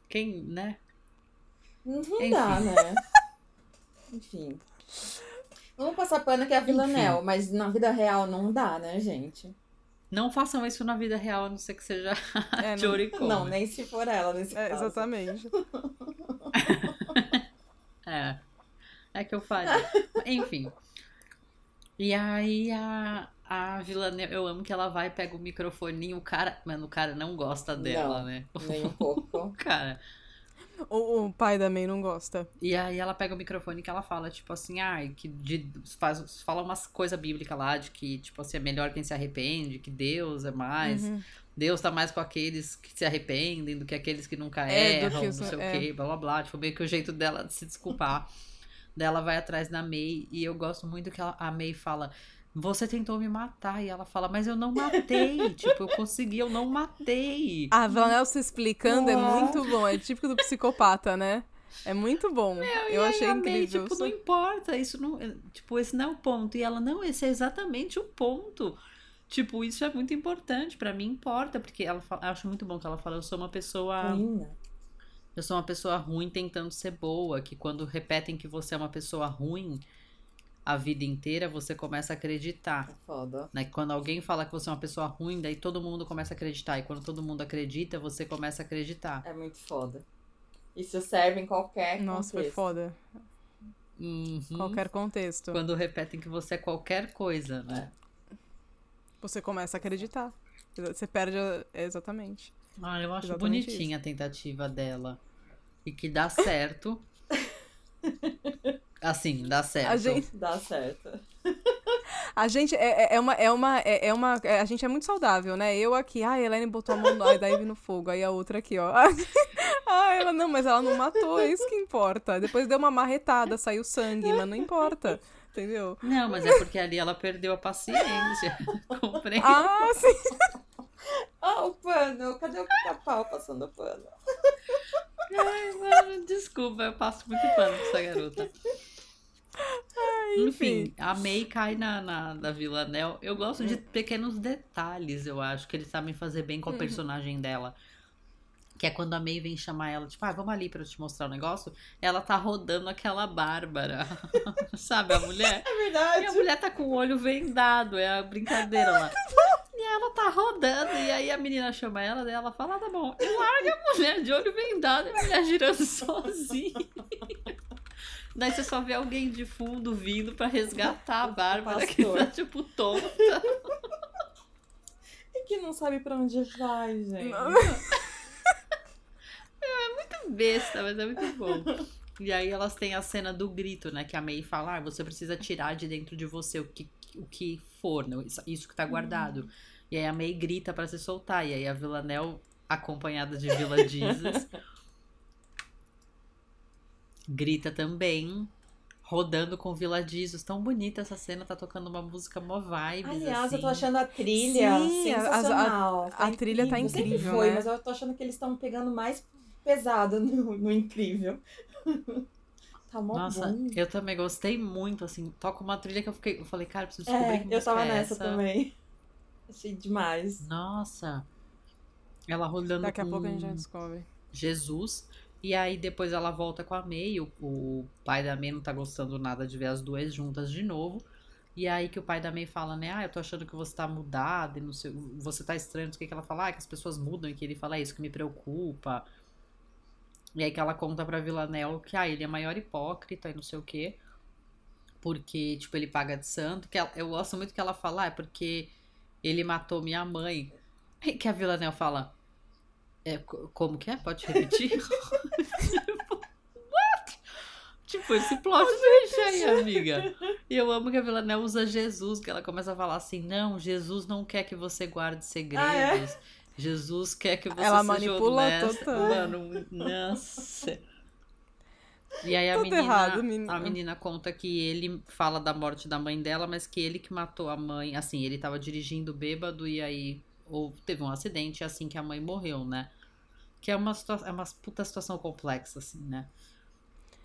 Quem, né? Não Enfim. dá, né? <laughs> Enfim. Vamos passar pano que é a Villanelle, mas na vida real não dá, né, gente? Não façam isso na vida real, a não ser que seja <laughs> É, não- Jory Coleman. Não, nem se for ela nesse É, caso. exatamente. É. É que eu faria. Enfim. E aí a, a Villanelle, eu amo que ela vai, pega o microfoninho, o cara. Mano, o cara não gosta dela, Não. né? <laughs> Nem um pouco. O cara. O, o pai da May não gosta. E aí ela pega o microfone que ela fala, tipo assim, ai, que de, faz, fala umas coisas bíblicas lá, de que, tipo assim, é melhor quem se arrepende, que Deus é mais. Uhum. Deus tá mais com aqueles que se arrependem do que aqueles que nunca É, do erram, que não os- sei é. o quê, blá blá blá. Tipo, meio que o jeito dela de se desculpar. <laughs> Dela vai atrás da May e eu gosto muito que ela- a May fala. Você tentou me matar. E ela fala, mas eu não matei. <laughs> tipo, eu consegui, eu não matei. A Villanelle se explicando é muito bom. É típico do psicopata, né? É muito bom. E Eu aí achei a May, incrível. tipo, não importa, isso não. Tipo, esse não é o ponto. E ela, não, esse é exatamente o ponto. Tipo, isso é muito importante, pra mim importa, porque ela fala, eu acho muito bom que ela fala, eu sou uma pessoa. Menina. Eu sou uma pessoa ruim tentando ser boa, que quando repetem que você é uma pessoa ruim a vida inteira, você começa a acreditar. É foda. Né? Quando alguém fala que você é uma pessoa ruim, daí todo mundo começa a acreditar. E quando todo mundo acredita, você começa a acreditar. É muito foda. Isso serve em qualquer Nossa, foi contexto. foda. Uhum. Qualquer contexto. Quando repetem que você é qualquer coisa, né? Você começa a acreditar. Você perde. a- é, Exatamente. Ah, eu acho Exatamente bonitinha a tentativa dela. E que dá certo. <laughs> Assim, dá certo. A gente, Dá certo. <laughs> a gente é, é- é uma. É uma, é, é uma é- a gente é muito saudável, né? Eu aqui, ah, a Helene botou a mão no, daí no fogo. Aí a outra aqui, ó. <laughs> Ah, ela não, mas ela não matou, é isso que importa. Depois deu uma marretada, saiu sangue, mas não importa. Entendeu? Não, mas é porque ali ela perdeu a paciência. Comprei. Ah, sim. <laughs> Ah, o pano. Cadê o pica-pau passando pano? Ai, mano, desculpa, eu passo muito pano pra essa garota. Enfim, enfim. a May cai na, na, na Vila Nel. Eu gosto de pequenos detalhes, eu acho, que eles sabem fazer bem com a personagem dela. Que é quando a May vem chamar ela, tipo, ah, vamos ali pra eu te mostrar o negócio. Ela tá rodando aquela Bárbara. <laughs> Sabe, a mulher? É E verdade. a mulher tá com o olho vendado, é a brincadeira lá. E ela tá rodando, e aí a menina chama ela, daí ela fala, ah, tá bom. E larga a mulher de olho vendado e a mulher girando <laughs> sozinha. <laughs> Daí você só vê alguém de fundo vindo pra resgatar a Bárbara, que tá tipo tonta. E que não sabe pra onde vai, gente. <laughs> Besta, mas é muito bom. E aí elas têm a cena do grito, né? Que a May fala, ah, você precisa tirar de dentro de você o que, o que for, né, isso- isso que tá guardado. E aí a May grita pra se soltar. E aí a Villanelle, acompanhada de Villa <laughs> Jesus, grita também, rodando com Villa Jesus. Tão bonita essa cena, tá tocando uma música mó vibes, Aliás, assim. eu tô achando a trilha Sim, as- a- sensacional. a trilha tá Sempre incrível, foi, né? mas eu tô achando que eles estão pegando mais pesado no, no incrível. <laughs> tá mó Nossa, bom. eu também gostei muito, assim. Toca uma trilha que eu fiquei. Eu falei, cara, preciso descobrir É, que eu tava é nessa essa. também. Achei demais. Nossa. Ela rodando Daqui a com pouco a gente já descobre. Jesus. E aí depois ela volta com a May. O, o pai da May não tá gostando nada de ver as duas juntas de novo. E aí que o pai da May fala, né? Ah, eu tô achando que você tá mudada e não sei. Você tá estranho, não sei o que que ela fala. Ah, que as pessoas mudam e que ele fala, é isso que me preocupa. E aí que ela conta pra Villanelle que ah, ele é maior hipócrita e não sei o quê. Porque, tipo, ele paga de santo. Que ela- eu gosto muito que ela fala, ah, é porque ele matou minha mãe. Aí que a Villanelle fala. É, co- como que é? Pode repetir? Tipo, <laughs> What? Tipo, esse plot twist aí, amiga. E eu amo que a Villanelle usa Jesus, que ela começa a falar assim: não, Jesus não quer que você guarde segredos. Ah, é? Jesus quer que você Ela seja manipula honesta. total. Mano, nossa. E aí a Tudo menina, errado, menina. a menina conta que ele fala da morte da mãe dela, mas que ele que matou a mãe. Assim, ele tava dirigindo bêbado e aí ou teve um acidente assim que a mãe morreu, né? Que é uma, situa- é uma puta situação complexa, assim, né?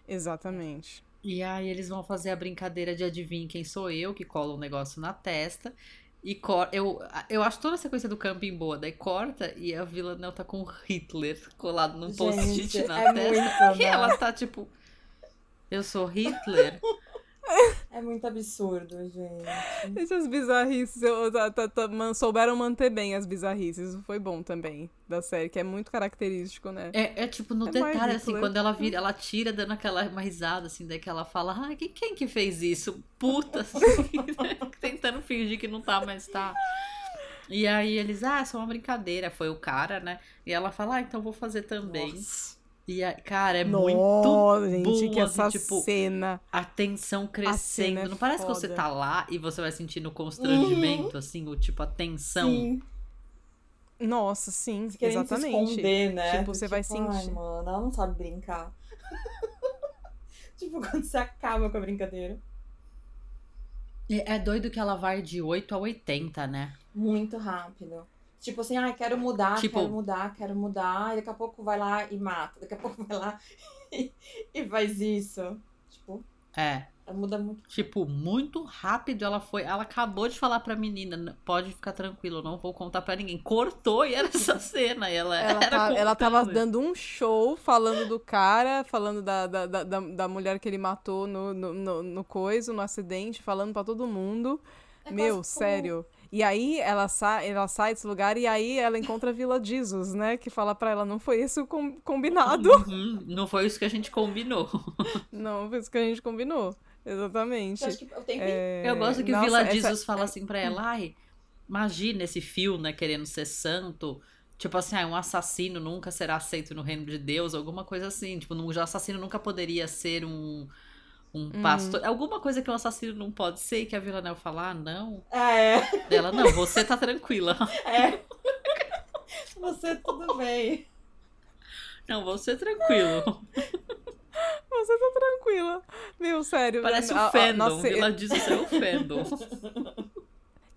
Exatamente. E aí eles vão fazer a brincadeira de adivinha quem sou eu, que cola um negócio na testa. E cor... eu, eu acho toda a sequência do camping boa, daí corta e a Villanelle tá com Hitler colado num post-it na é testa. <laughs> e ela tá tipo, eu sou Hitler? <laughs> É muito absurdo, gente. Essas bizarrices, eu- tá- tá- tá- man- souberam manter bem as bizarrices. Isso foi bom também da série, que é muito característico, né? É, é tipo, no É detalhe, assim, Hitler. quando ela vira, ela tira dando aquela uma risada, assim, daí que ela fala, ah, quem, quem que fez isso? Puta, <laughs> assim, né? <laughs> tentando fingir que não tá, mas tá. E aí eles, ah, é só uma brincadeira, foi o cara, né? E ela fala, ah, então vou fazer também. E aí, cara, é muito Nossa, gente, bom, que essa assim, tipo, cena. a tensão crescendo. é não parece que você foda. tá lá e você vai sentindo o constrangimento, assim, o tipo, a tensão. Sim, Nossa, sim, querendo exatamente. se esconder, né? Tipo, você vai Ai, sentir. mano, ela não sabe brincar. <laughs> tipo, quando você acaba com a brincadeira. E É doido que ela vai de 8 a 80, né? Muito rápido. Tipo assim, ai, quero mudar, Tipo- quero mudar, quero mudar. E daqui a pouco vai lá e mata. Daqui a pouco <laughs> vai lá e, e faz isso. Tipo, É. ela muda muito. Tipo, muito rápido ela foi. Ela acabou de falar pra menina: "N- pode ficar tranquilo, eu não vou contar pra ninguém. Cortou e era essa <laughs> cena. E ela, Ela, era tá- ela tava dando um show falando do cara, falando da, da, da, da- mulher que ele matou no, no, no, no coiso, no acidente, falando pra todo mundo. É Meu, como- sério. E aí ela sai, ela sai desse lugar e aí ela encontra a Vila Jesus, né? Que fala pra ela, não foi isso com- combinado. Uhum, não foi isso que a gente combinou. <laughs> Não, foi isso que a gente combinou. Exatamente. Eu acho que o tempo É, Eu gosto que o nossa, Vila essa- Jesus fala assim pra ela: ai, imagina esse fio, né, querendo ser santo. Tipo assim, ah, um assassino nunca será aceito no reino de Deus, alguma coisa assim. Tipo, um assassino nunca poderia ser um, um pastor. Alguma coisa que um assassino não pode ser, e que a Villanelle fala, ah, não. É, Ela, não, você tá tranquila. <laughs> é. Você tudo bem. Não, você tranquilo. Você tá tranquila. Meu, sério. Parece o a- fandom. nossa, Vila Jesus é o fandom. <laughs>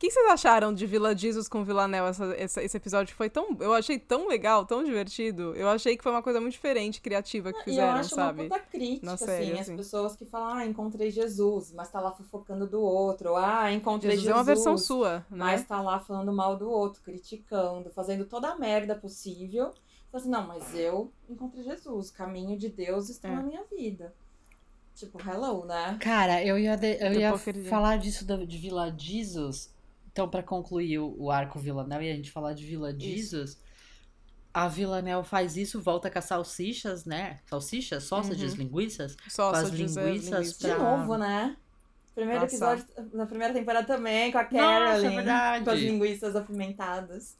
O que vocês acharam de Vila Jesus com Villanelle, essa, essa- esse episódio? Foi tão. Eu achei tão legal, tão divertido. Eu achei que foi uma coisa muito diferente, criativa que e eu fizeram, acho sabe? uma puta crítica, Na assim, série, as assim. pessoas que falam, ah, encontrei Jesus, mas tá lá fofocando do outro. Ah, encontrei Jesus, Jesus. é uma versão sua, né? Mas tá lá falando mal do outro, criticando, fazendo toda a merda possível. Fala assim, não, mas eu encontrei Jesus, o caminho de Deus está É. na minha vida. Tipo, hello, né? Cara, eu ia, de- eu ia Hipocrisia. falar disso da- de Vila Jesus. Então, pra concluir o, o arco Villanelle e a gente falar de Vila Jesus, a Villanelle faz isso, volta com as salsichas, né? Salsichas, sausages, linguiças. Só com as linguiças De pra- novo, né? Primeiro Passar. episódio, na primeira temporada também, com a Nossa, Carolyn. é verdade. Com as linguiças apimentadas.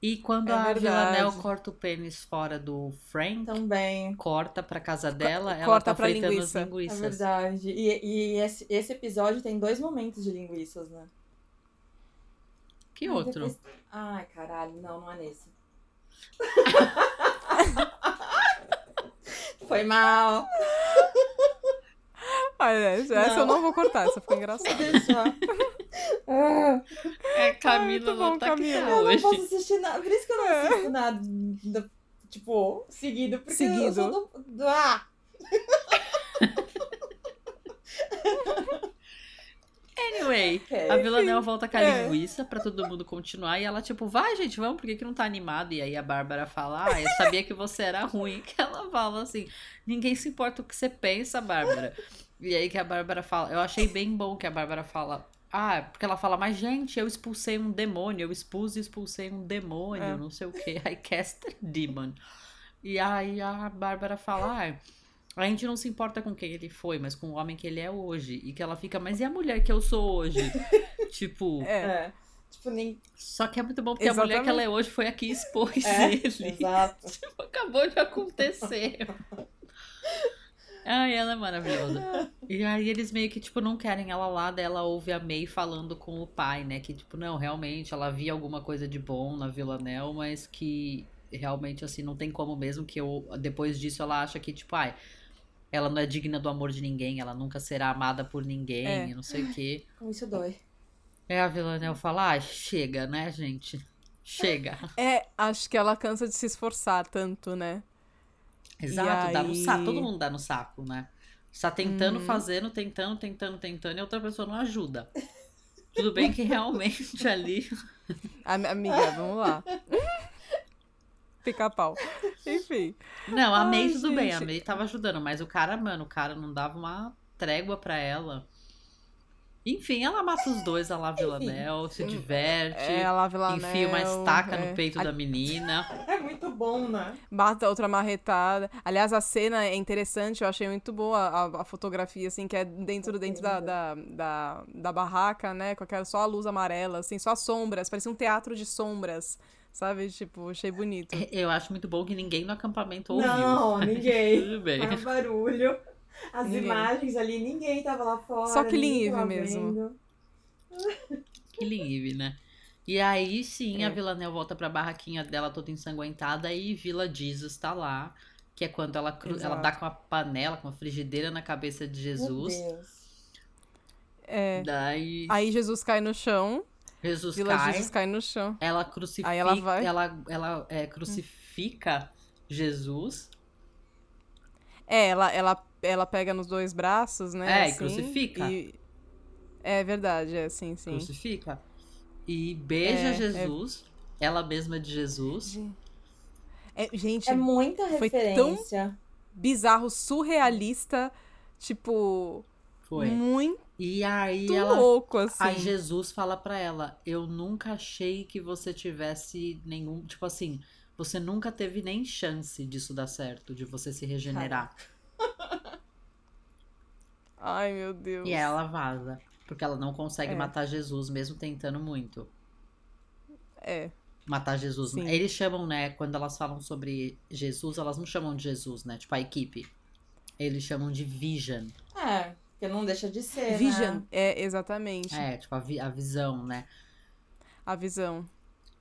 E quando É a verdade. Villanelle corta o pênis fora do Frank, Também. corta pra casa dela, ela corta tá pra fritando linguiça. as É linguiças. verdade. E, e esse, esse episódio tem dois momentos de linguiças, né? Que outro? depois- Ai, caralho, não, não é nesse. <laughs> Foi mal. Ah, é, essa eu Não. não vou cortar, essa ficou engraçada. <laughs> <laughs> É, Camila muito bom, não tá aqui Camila. eu não hoje. posso assistir nada. Por isso que eu não assisto nada, do- tipo, seguido. Porque eu Seguido. sou do, do- ah, Anyway, a Villanelle volta com a é. linguiça pra todo mundo continuar e ela, tipo, vai, gente, vamos, por que, que não tá animado? E aí a Bárbara fala, ah, eu sabia que você era ruim. <laughs> Que ela fala assim, ninguém se importa o que você pensa, Bárbara. E aí que a Bárbara fala, eu achei bem bom que a Bárbara fala, ah, porque ela fala, mas gente, eu expulsei um demônio, eu expus e expulsei um demônio, É. não sei o que, <laughs> I cast demon. E aí a Bárbara fala, ah, a gente não se importa com quem ele foi, mas com o homem que ele é hoje. E que ela fica, mas e a mulher que eu sou hoje? <laughs> tipo, É. É. Tipo, nem. só que é muito bom porque a mulher que ela é hoje foi a que expôs É, ele. <laughs> exato. <laughs> Tipo, acabou de acontecer. Ai, ela é maravilhosa. E aí eles meio que, tipo, não querem ela lá, daí ela ouve a May falando com o pai, né? Que, tipo, não, realmente, ela via alguma coisa de bom na Vila Nel, mas que realmente, assim, não tem como mesmo que eu, depois disso, ela acha que, tipo, ai, ela não é digna do amor de ninguém, ela nunca será amada por ninguém, É. não sei o quê. Como isso dói. É a Vila Nel fala, ai, chega, né, gente? Chega. <laughs> É, acho que ela cansa de se esforçar tanto, né? Exato, dá no saco, todo mundo dá no saco, né? Está tentando, fazendo, tentando, tentando, tentando, e a outra pessoa não ajuda. Tudo bem que realmente ali. <laughs> Am- Amiga, vamos lá. <laughs> Pica-pau. <laughs> Enfim. Não, a May Ai, tudo bem, a gente. May tava ajudando, mas o cara, mano, o cara não dava uma trégua pra ela. Enfim, ela mata os dois, a lá Villanel, se diverte, É, a Lave Lanel, enfia uma estaca é. no peito A- da menina. <laughs> É muito bom, né? Mata outra marretada. Aliás, a cena é interessante, eu achei muito boa a, a fotografia, assim, que é dentro, dentro da, da, da, da barraca, né? Com aquela só a luz amarela, assim, só sombras. Parecia um teatro de sombras, sabe? Tipo, achei bonito. Eu acho muito bom que ninguém no acampamento ouviu. Não, <laughs> ninguém. Tudo bem. Um barulho. As Ninguém. imagens ali, ninguém tava lá fora. Só que tava mesmo. Killing Eve, né? E aí sim, É. a Villanelle volta pra barraquinha dela toda ensanguentada e Vila Jesus tá lá. Que é quando ela, cru- ela dá com a panela, com a frigideira na cabeça de Jesus. Meu Deus. É. Daí Aí Jesus cai no chão, Jesus Vila cai. Jesus cai no chão. Ela crucifica. Aí ela vai- Ela, ela é, crucifica Jesus. É, ela, ela, ela pega nos dois braços, né? É, e assim, crucifica. e- É verdade, é, sim, sim. Crucifica. E beija É, é. Jesus. Ela mesma de Jesus. É, gente, É muita Foi tão- referência. bizarro, surrealista, tipo, Foi. muito E aí ela louco, assim. Aí Jesus fala pra ela: Eu nunca achei que você tivesse nenhum. Tipo assim, você nunca teve nem chance disso dar certo, de você se regenerar. <laughs> Ai, meu Deus. E ela vaza. Porque ela não consegue É. matar Jesus, mesmo tentando muito. É, Matar Jesus. Sim. Eles chamam, né? Quando elas falam sobre Jesus, elas não chamam de Jesus, né? Tipo a equipe. Eles chamam de Vision. É, porque não deixa de ser, Vision, né? é, exatamente. É, tipo a, vi- a visão, né? A visão.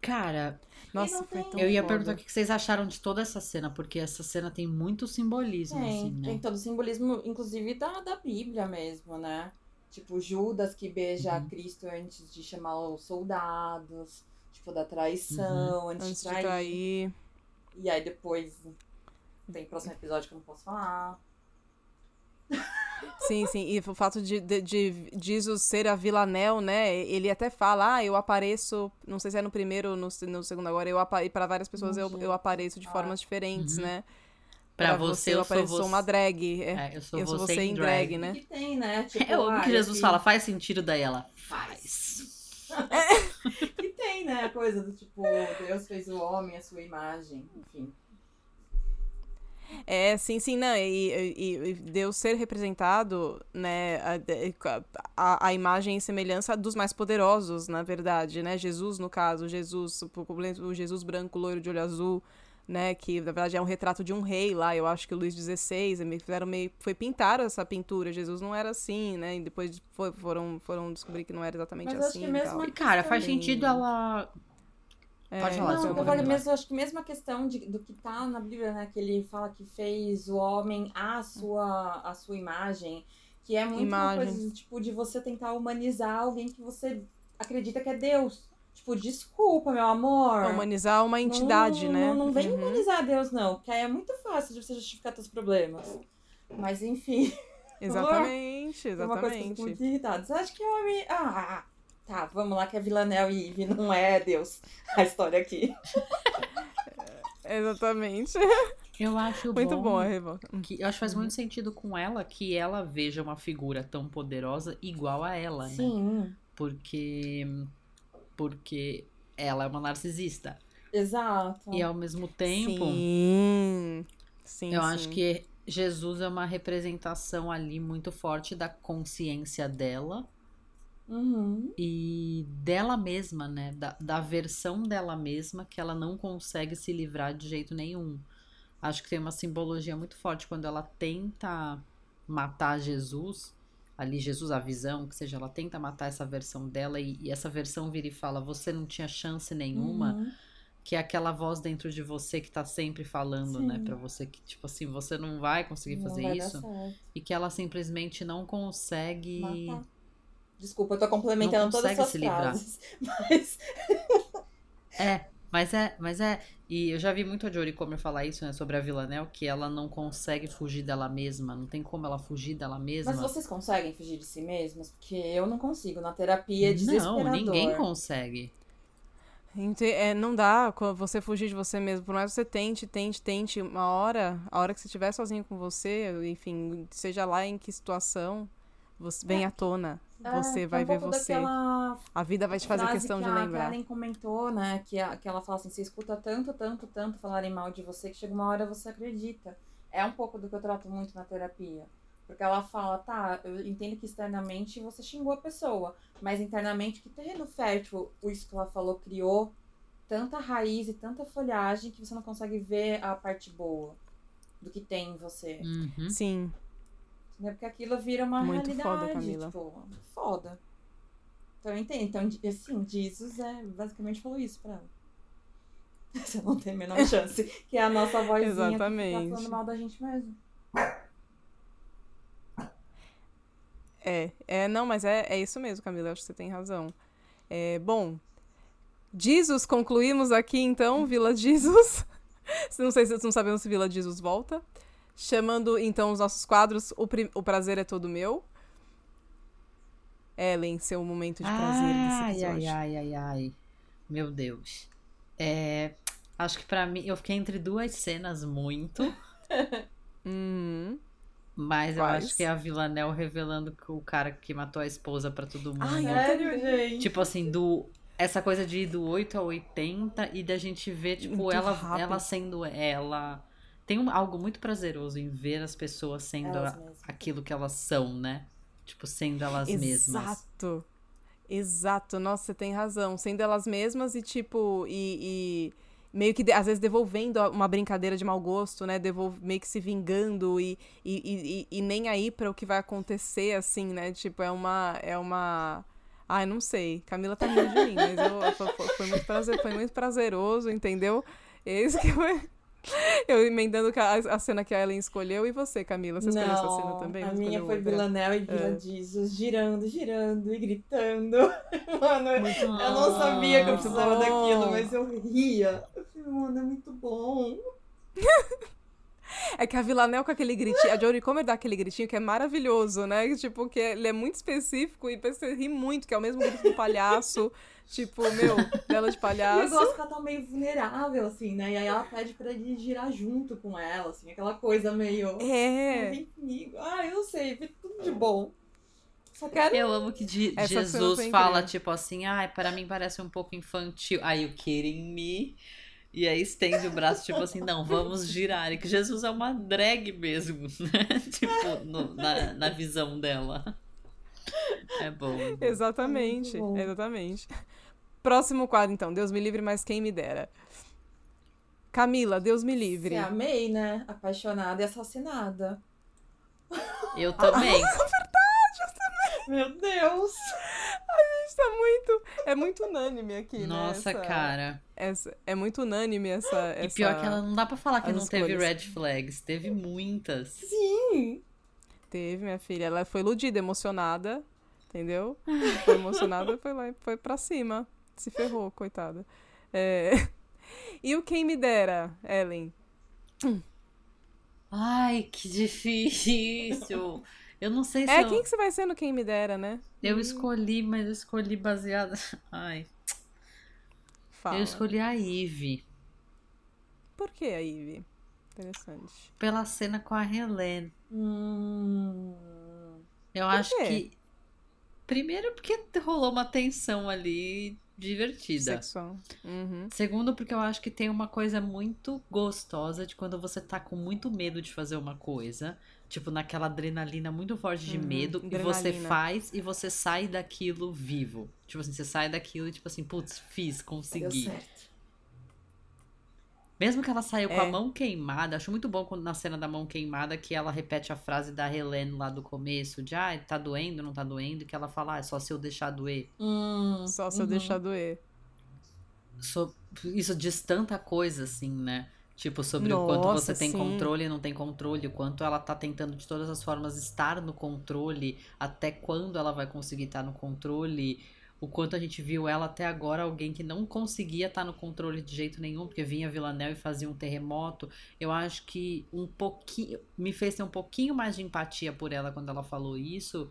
Cara, Nossa, foi tão eu ia foda. perguntar o que vocês acharam de toda essa cena, porque essa cena tem muito simbolismo, Tem, assim, né? tem todo o simbolismo, inclusive da, da Bíblia mesmo, né? Tipo, Judas que beija Uhum. Cristo antes de chamar os soldados, tipo, da traição, antes, Antes de de trair. trair. E aí depois tem próximo episódio que eu não posso falar. Sim, sim. E o fato de, de, de Jesus ser a Villanel, né? Ele até fala, ah, eu apareço, não sei se é no primeiro ou no, no segundo agora, eu apa- e para várias pessoas eu, eu apareço de Ah. formas diferentes, Uhum. né? Pra você, eu eu sou apareço você. uma drag. É. É, eu sou eu sou você, você em em drag. drag, né? Que tem, né? Tipo, É o ah, que Jesus esse- fala, faz sentido daí ela faz. <laughs> Que tem, né? A coisa do tipo, Deus fez o homem à sua imagem, enfim. É, sim, sim, não. E, e- e Deus ser representado, né? A, a, a imagem e semelhança dos mais poderosos, na verdade, né? Jesus, no caso, Jesus, o Jesus branco, loiro de olho azul, né? Que na verdade é um retrato de um rei lá, eu acho que o Luís XVI, meio- fizeram meio. Foi pintar essa pintura. Jesus não era assim, né? E depois foi- foram, foram descobrir que não era exatamente Mas acho assim. que e mesmo tal. E, cara, faz sentido ela. É, Pode falar, Não, desculpa, Camila. mesmo, acho que mesmo a questão de, do que tá na Bíblia, né? Que ele fala que fez o homem à sua, à sua imagem, que é muito Imagem. uma coisa, tipo, de você tentar humanizar alguém que você acredita que é Deus. Tipo, desculpa, meu amor. Humanizar uma entidade, não, né? Não, não vem Uhum. humanizar Deus, não, porque aí é muito fácil de você justificar seus problemas. Mas enfim, <laughs> Exatamente, é uma coisa que eu exatamente. fico muito irritada. Você acha que o homem. Ah, tá, vamos lá, que é Villanel e Eve não é Deus. A história aqui. <laughs> Exatamente. Eu acho Muito bom. bom a revolta. que, eu acho que faz muito sentido com ela que ela veja uma figura tão poderosa igual a ela, né? Sim, Porque. Porque ela é uma narcisista. exato. E ao mesmo tempo. Sim. Sim, Eu sim. acho que Jesus é uma representação ali muito forte da consciência dela Uhum. e dela mesma, né? Da, da versão dela mesma que ela não consegue se livrar de jeito nenhum. Acho que tem uma simbologia muito forte quando ela tenta matar Jesus, ali Jesus, a visão, que seja, ela tenta matar essa versão dela e, e essa versão vira e fala, você não tinha chance nenhuma, Uhum. que é aquela voz dentro de você que tá sempre falando, né, Sim. pra você que, tipo assim, você não vai conseguir Não fazer vai isso e que ela simplesmente não consegue. Matar. Desculpa, eu tô complementando Não todas as consegue suas se livrar. frases. <laughs> Mas <laughs> É, mas é, mas é. E eu já vi muito a Jory Comer falar isso, né, sobre a Villanelle, que ela não consegue fugir dela mesma, não tem como ela fugir dela mesma. Mas vocês conseguem fugir de si mesmos? Porque eu não consigo. Na terapia é desesperador. não, ninguém consegue. É, não dá você fugir de você mesmo. Por mais que você tente, tente, tente, uma hora, a hora que você estiver sozinho com você, enfim, seja lá em que situação, você vem à tona. É, Você é vai um ver você. daquela A vida vai te fazer questão que de a lembrar. Karen comentou, né? Que, a- que ela fala assim: você escuta tanto, tanto, tanto falarem mal de você que chega uma hora você acredita. É um pouco do que eu trato muito na terapia. Porque ela fala, tá, eu entendo que externamente você xingou a pessoa, mas internamente, que terreno fértil o isso que ela falou criou tanta raiz e tanta folhagem que você não consegue ver a parte boa do que tem em você. Uhum. Sim. Né? Porque aquilo vira uma Muito foda, realidade, Camila. tipo, foda. Então eu entendo. Então, assim, Jesus é, basicamente falou isso pra ela. <laughs> Você não tem a menor <laughs> chance. Que é a nossa vozinha que Exatamente. fica falando mal da gente mesmo. É, é, não, mas é, é isso mesmo, Camila, eu acho que você tem razão. É, bom, Jesus, concluímos aqui então, Vila Jesus. <laughs> não sei se vocês não sabem se Vila Jesus volta. Chamando então os nossos quadros, o, o prazer é todo meu. Ellen, seu momento de prazer desse Ai, episódio. ai, ai, ai, ai. Meu Deus. É, acho que pra mim, eu fiquei entre duas cenas muito, <laughs> Uhum. mas eu Quais? acho que é a Villanelle revelando que o cara que matou a esposa pra todo mundo. Ai, eu Sério, gente? Tipo assim, do. Essa coisa de ir do 8 a 80 e da gente ver, tipo, Muito ela, rápido. ela sendo ela. Tem um- algo muito prazeroso em ver as pessoas sendo a- aquilo que elas são, né? Tipo, sendo elas mesmas. Exato. Exato. Nossa, você tem razão. Sendo elas mesmas e, tipo, e, e meio que, às vezes, devolvendo uma brincadeira de mau gosto, né? Devol meio que se vingando e, e, e, e- nem aí pra o que vai acontecer, assim, né? Tipo, é uma. É uma. Ai, não sei. Camila tá rindo de mim, mas eu, foi, foi- muito prazer, foi muito prazeroso, entendeu? Esse que foi. <laughs> Eu emendando a, cena que a Ellen escolheu. E você, Camila? Você escolheu essa cena também? A minha foi outra? E Vila É. Jesus girando, girando e gritando. <laughs> Mano, eu Muito eu não sabia que eu precisava bom. daquilo, mas eu ria. Eu falei, mano, é muito bom. <laughs> É que a Villanelle com aquele gritinho, a Jodie Comer dá aquele gritinho que é maravilhoso, né? Tipo, que ele é muito específico e você ri muito, que é o mesmo grito do palhaço. <laughs> tipo, meu, dela de E eu palhaço. gosto que ela tá meio vulnerável, assim, né? E aí ela pede pra ele girar junto com ela, assim, aquela coisa meio. É. Vem comigo. Ah, eu não sei, vem tudo de bom. Só quero. Eu amo que de- Jesus fala, tipo assim, ai, para mim parece um pouco infantil. Aí o kidding me? E aí estende o braço, tipo assim, não, vamos girar. E que Jesus é uma drag mesmo, <laughs> né? tipo, no- na, na visão dela. É bom. Exatamente, bom. exatamente. Próximo quadro, então. Deus me livre, mas quem me dera. Camila, Deus me livre. Você amei, né? Apaixonada e assassinada. Eu também. <laughs> Meu Deus! Isso é muito, é muito unânime aqui, Nossa, né? Essa- cara. essa- é muito unânime essa, E essa... pior que ela não dá pra falar que não teve red flags. Teve muitas. Sim! Teve, minha filha. Ela foi iludida, emocionada, entendeu? Foi emocionada, foi lá e foi pra cima. Se ferrou, coitada. É... <laughs> E o quem me dera, Ellen? Ai, que difícil. Eu não sei se É, eu... quem que você vai ser no quem me dera, né? Eu escolhi, mas eu escolhi baseada. <laughs> Ai, Fala. eu escolhi a Eve. Por que a Ivy? Interessante. Pela cena com a Helene. Hum. Eu acho quê? que. Primeiro, porque rolou uma tensão ali divertida. Sexual. Uhum. Segundo, porque eu acho que tem uma coisa muito gostosa de quando você tá com muito medo de fazer uma coisa. Tipo, naquela adrenalina muito forte de Uhum, medo. E você adrenalina. faz e você sai daquilo vivo. Tipo assim, você sai daquilo e tipo assim, putz, fiz, Deu consegui. certo. Mesmo que ela saiu com a É. mão queimada, acho muito bom quando na cena da mão queimada que ela repete a frase da Helene lá do começo, de ah, tá doendo, não tá doendo, que ela fala, ah, é só se eu deixar doer. Hum, Só se eu uhum. deixar doer. So- isso diz tanta coisa, assim, né? Tipo, sobre o quanto Nossa, você tem sim. controle e não tem controle, o quanto ela tá tentando de todas as formas estar no controle, até quando ela vai conseguir estar no controle, o quanto a gente viu ela até agora alguém que não conseguia estar no controle de jeito nenhum, porque vinha Villanelle e fazia um terremoto. Eu acho que um pouquinho me fez ter um pouquinho mais de empatia por ela quando ela falou isso,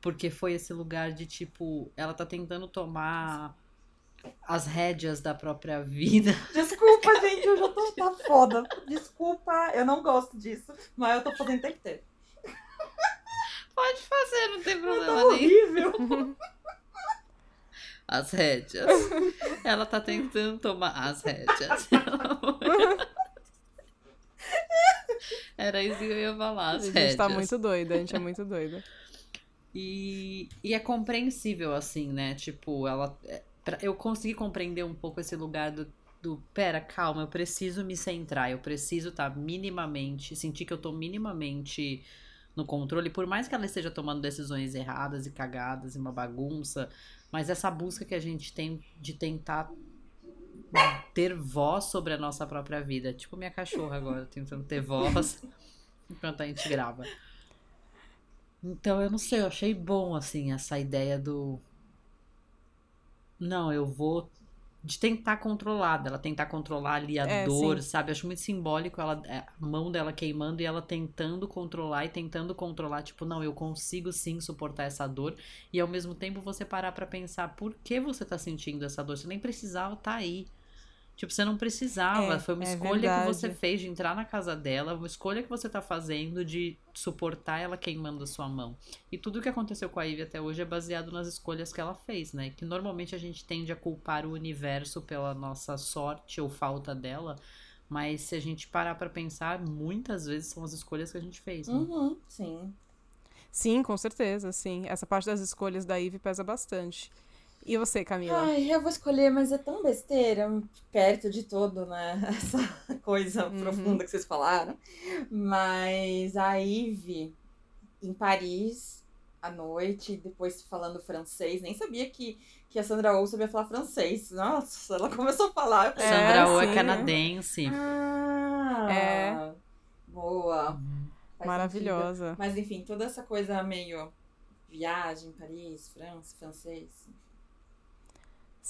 porque foi esse lugar de tipo, ela tá tentando tomar as rédeas da própria vida. <laughs> Desculpa, gente, eu já tô tá foda. Desculpa, eu não gosto disso, mas eu tô fazendo tem que ter. Pode fazer, não tem Tá problema nenhum. horrível. <laughs> As rédeas. Ela tá tentando tomar as rédeas. <laughs> Era isso que eu ia falar, A as gente rédeas. tá muito doida, a gente é muito doida. E, e é compreensível, assim, né? Tipo, ela. Pra- Eu consegui compreender um pouco esse lugar do, do. Pera, calma, eu preciso me centrar, eu preciso estar minimamente. Sentir que eu tô minimamente no controle, por mais que ela esteja tomando decisões erradas e cagadas e uma bagunça, mas essa busca que a gente tem de tentar ter voz sobre a nossa própria vida. Tipo minha cachorra agora, tentando ter voz <laughs> enquanto a gente grava. Então, eu não sei, eu achei bom, assim, essa ideia do. Não, eu vou. De tentar controlar, dela tentar controlar ali a É, dor, sim. sabe? Acho muito simbólico ela, é, a mão dela queimando e ela tentando controlar e tentando controlar, tipo, não, eu consigo sim suportar essa dor. E ao mesmo tempo você parar pra pensar por que você tá sentindo essa dor. Você nem precisava estar aí. Tipo, você não precisava. É, Foi uma é escolha que você verdade. fez de entrar na casa dela, uma escolha que você tá fazendo de suportar ela queimando a sua mão. E tudo que aconteceu com a Ivy até hoje é baseado nas escolhas que ela fez, né? Que normalmente a gente tende a culpar o universo pela nossa sorte ou falta dela. Mas se a gente parar pra pensar, muitas vezes são as escolhas que a gente fez. Né? Uhum, sim. Sim, com certeza, sim. Essa parte das escolhas da Ivy pesa bastante. E você, Camila? Ai, eu vou escolher, mas é tão besteira, perto de todo, né? <laughs> Essa coisa Uhum. profunda que vocês falaram. Mas a Ivy, em Paris, à noite, depois falando francês, nem sabia que, que a Sandra Oh sabia falar francês. Nossa, ela começou a falar. É, Sandra Oh é sim. canadense. ah, É. Boa. Uhum. Maravilhosa. sentido. Mas enfim, toda essa coisa meio viagem, Paris, França, francês.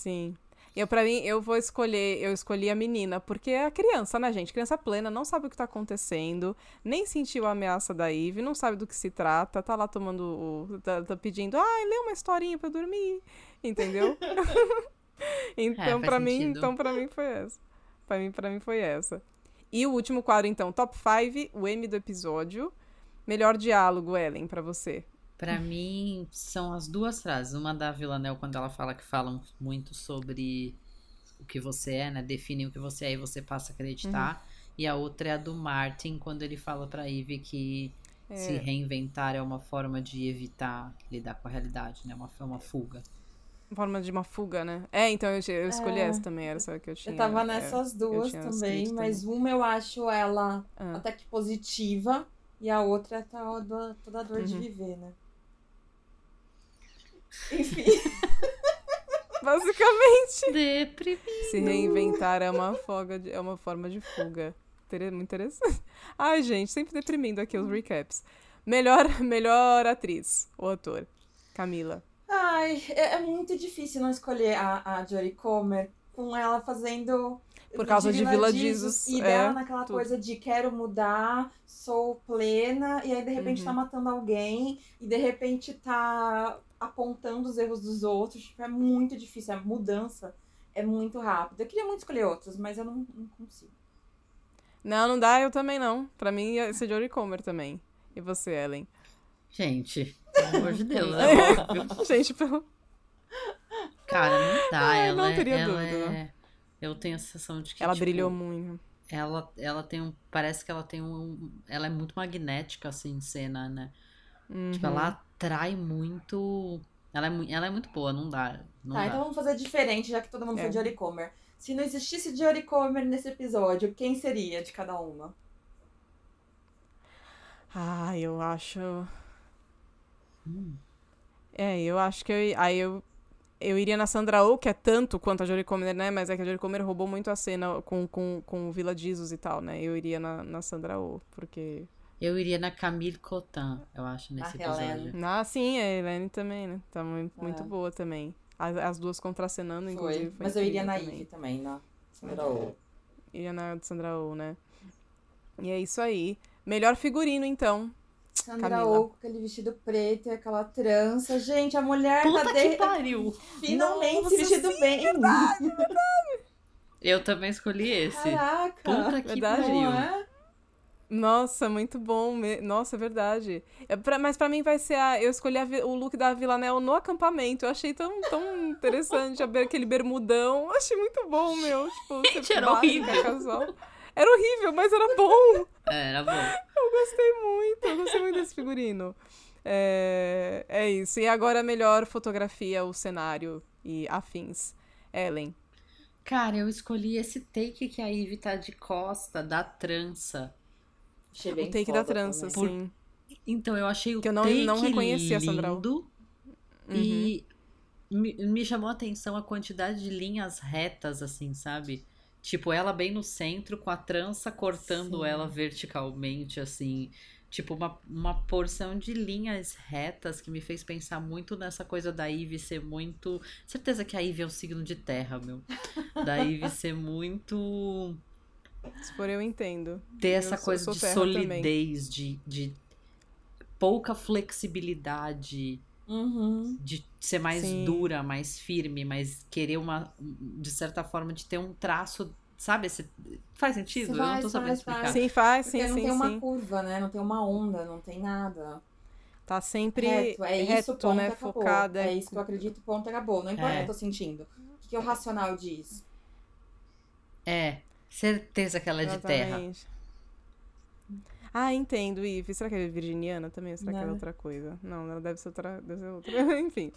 Sim. Eu, pra mim, eu vou escolher, eu escolhi a menina, porque é a criança, né, gente? Criança plena, não sabe o que tá acontecendo, nem sentiu a ameaça da Eve, não sabe do que se trata, tá lá tomando, o- tá, tá pedindo, ai, lê uma historinha pra eu dormir, entendeu? <laughs> <laughs> então, É, faz pra mim, então, pra mim foi essa. Pra mim, pra mim foi essa. E o último quadro, então, top 5, o M do episódio. Melhor diálogo, Ellen, pra você. Pra mim, são as duas frases. Uma da Villanelle, quando ela fala que falam muito sobre o que você é, né? Definem o que você é e você passa a acreditar. E a outra é a do Martin, quando ele fala pra Ivy que se reinventar é uma forma de evitar lidar com a realidade, né? Uma, é uma fuga. Forma de uma fuga, né? É, então eu, eu escolhi É. essa também, era essa que eu tinha. Eu tava é. nessas duas também, mas uma eu acho ela Ah. até que positiva e a outra é toda, toda a dor de Uhum. viver, né? Enfim. <laughs> Basicamente. Deprimido. Se reinventar é uma, foga de- é uma forma de fuga. Muito interessante. Ai, gente, sempre deprimindo aqui os recaps. Melhor, melhor atriz ou ator. Camila. Ai, é, é muito difícil não escolher a, a Jodie Comer com ela fazendo. Por causa de Villa Jesus, E é, dela naquela tudo. coisa de quero mudar, sou plena, e aí de repente Uhum. tá matando alguém, e de repente tá apontando os erros dos outros. Tipo, é muito difícil. A mudança é muito rápida. Eu queria muito escolher outros, mas eu não, não consigo. Não, não dá, eu também não. Pra mim ia ser Jodie Comer também. E você, Ellen? Gente, pelo <laughs> amor de Deus, é <laughs> óbvio. Gente, pelo... Cara, não dá. Ai, ela não é- teria ela dúvida. é- Eu tenho a sensação de que. ela tipo, brilhou muito. Ela, ela tem um. Parece que ela tem um. Ela é muito magnética, assim, em cena, né? Tipo, Uhum. ela atrai muito. Ela é, ela é muito boa, não dá. Não tá, dá. então vamos fazer diferente, já que todo mundo É. foi Jodie Comer. Se não existisse Jodie Comer nesse episódio, quem seria de cada uma? Ah, eu acho. É, eu acho que eu. Aí eu. Eu iria na Sandra Oh, que é tanto quanto a Jodie Comer, né? Mas é que a Jodie Comer roubou muito a cena com, com, com o Vila Jesus e tal, né? Eu iria na, na Sandra Oh, porque. Eu iria na Camille Cotin, eu acho, nesse A episódio. Ah, sim, a Helene também, né? Tá muito, É. muito boa também. As, as duas contracenando, inclusive. Foi. Foi Mas eu iria na também. Ivy também, na Sandra Oh. Iria na de Sandra Oh, né? E é isso aí. Melhor figurino, então. Sandra. Oh com aquele vestido preto e aquela trança. Gente, a mulher Puta tá que de... pariu! finalmente Nossa, vestido bem. Eu também escolhi esse. Caraca. Puta que Verdade. pariu. Não é? Nossa, muito bom. Nossa, é verdade. É pra- mas pra mim vai ser a. Eu escolhi a o look da Villanelle no acampamento. Eu achei tão, tão interessante aquele bermudão. Achei muito bom, meu. Tipo, Gente, você <laughs> era básica, horrível. casual. Era horrível, mas era bom. É, era bom. Eu gostei muito. Eu gostei muito desse figurino. É, é isso. E agora a melhor fotografia, o cenário e afins. Ellen. Cara, eu escolhi esse take que a Ivy tá de costa, da trança. Achei bem o take da trança, também. sim. Então, eu achei o Que eu não- take não reconheci a Sandra Oh. lindo. E me, me chamou a atenção a quantidade de linhas retas, assim, sabe? Tipo, ela bem no centro, com a trança cortando Sim. ela verticalmente, assim. Tipo, uma, uma porção de linhas retas que me fez pensar muito nessa coisa da Ivy ser muito. Certeza que a Ivy é um signo de terra, meu. Da Ivy ser muito. Se for eu entendo. ter Eu essa sou- coisa sou de também. solidez, de, de pouca flexibilidade, Uhum. de ser mais Sim. dura, mais firme, mas querer uma, de certa forma, de ter um traço, sabe? Esse, faz sentido? Eu não Faz, tô sabendo faz, explicar. faz. Sim, faz, Porque sim, não sim, tem uma sim. curva, né? Não tem uma onda, não tem nada. Tá sempre reto, é isso, reto, ponto, né? acabou. Focada. É isso que eu acredito, ponto, acabou. Não importa o É. que eu tô sentindo. O que, que o racional diz? É, certeza que ela é de terra. Exatamente. Ah, entendo, Ive. Será que é virginiana também? Ou será que é Não. outra coisa? Não, ela deve ser outra. Deve ser outra. <laughs> Enfim.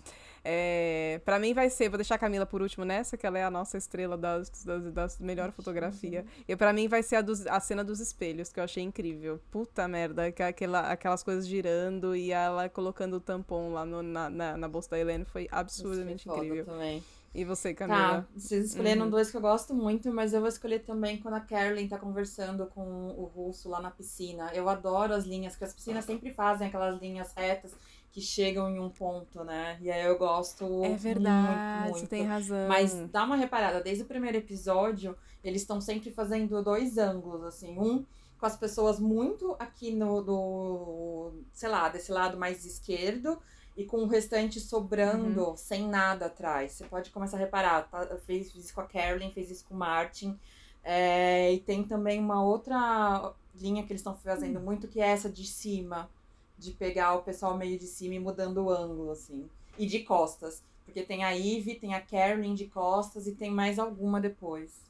É, pra mim vai ser. Vou deixar a Camila por último nessa, que ela é a nossa estrela das, das, das melhor fotografia. E pra mim vai ser a, dos- a cena dos espelhos, que eu achei incrível. Puta merda, que aquela, aquelas coisas girando e ela colocando o tampão lá no- na, na, na bolsa da Helene foi absurdamente foi incrível. Também. E você, Tá, Camila? vocês escolheram Uhum. dois que eu gosto muito, mas eu vou escolher também quando a Carolyn tá conversando com o russo lá na piscina. Eu adoro as linhas, porque as piscinas sempre fazem aquelas linhas retas que chegam em um ponto, né? E aí eu gosto É verdade, muito, você muito. tem razão. Mas dá uma reparada, desde o primeiro episódio, eles estão sempre fazendo dois ângulos, assim. Um com as pessoas muito aqui no, do, sei lá, desse lado mais esquerdo, e com o restante sobrando, Uhum. sem nada atrás. Você pode começar a reparar, tá? fez isso com a Carolyn, fez isso com o Martin. É, e tem também uma outra linha que eles estão fazendo Hum. muito, que é essa de cima. De pegar o pessoal meio de cima e mudando o ângulo, assim. E de costas. Porque tem a Ivy, tem a Carolyn de costas e tem mais alguma depois.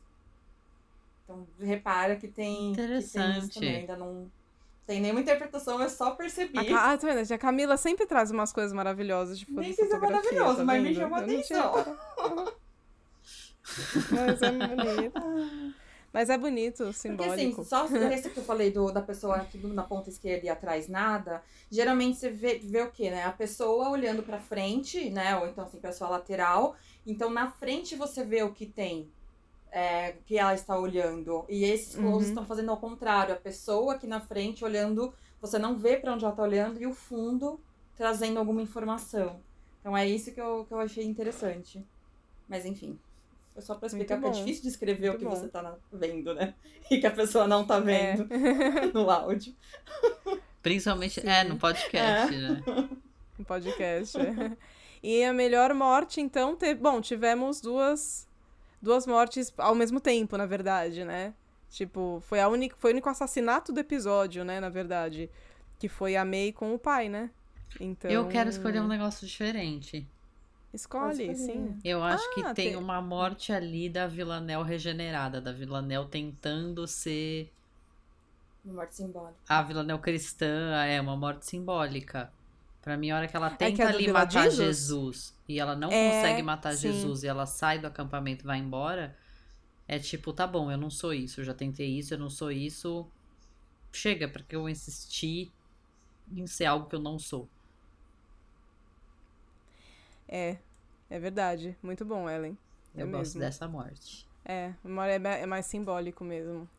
Então, repara que tem, que tem isso Interessante. também. Ainda não tem nenhuma interpretação, eu só percebi. A, ah, tá vendo? A Camila sempre traz umas coisas maravilhosas de Nem que seja fotografia, maravilhoso, tá mas me chamou Eu tinha atenção. Mas é bonito. Mas é bonito, Porque simbólico. assim, só esse que eu falei do, da pessoa aqui na ponta esquerda e atrás nada, geralmente você vê, vê o quê, né? A pessoa olhando pra frente, né? Ou então assim, pra sua lateral. Então na frente você vê o que tem. É, que ela está olhando. E esses closes Uhum. estão fazendo ao contrário. A pessoa aqui na frente olhando, você não vê pra onde ela tá olhando, e o fundo trazendo alguma informação. Então é isso que eu, que eu achei interessante. Mas enfim. É só pra explicar Muito que é difícil de escrever o Muito que bom. você tá vendo, né? <laughs> E que a pessoa não tá vendo <laughs> no áudio. Principalmente, Sim. é, no podcast, né? Um podcast. é. E a melhor morte, então, teve. Bom, tivemos duas. Duas mortes ao mesmo tempo, na verdade, né? Tipo, foi, a única, foi o único assassinato do episódio, né? Na verdade. Que foi a May com o pai, né? Então. Eu quero escolher um negócio diferente. Escolhe, sim. Eu acho que Ah, tem tem- uma morte ali da Villanelle regenerada, da Villanelle tentando ser No morte simbólica. a Villanelle cristã, é uma morte simbólica. Pra mim, a hora que ela é tenta do ali matar Jesus? Jesus e ela não É, consegue matar sim. Jesus e ela sai do acampamento e vai embora, É tipo, tá bom, eu não sou isso, eu já tentei isso, eu não sou isso. Chega, porque eu insisti em ser algo que eu não sou. É, é verdade. Muito bom, Ellen. Eu É gosto mesmo. dessa morte. É, uma- é é mais simbólico mesmo.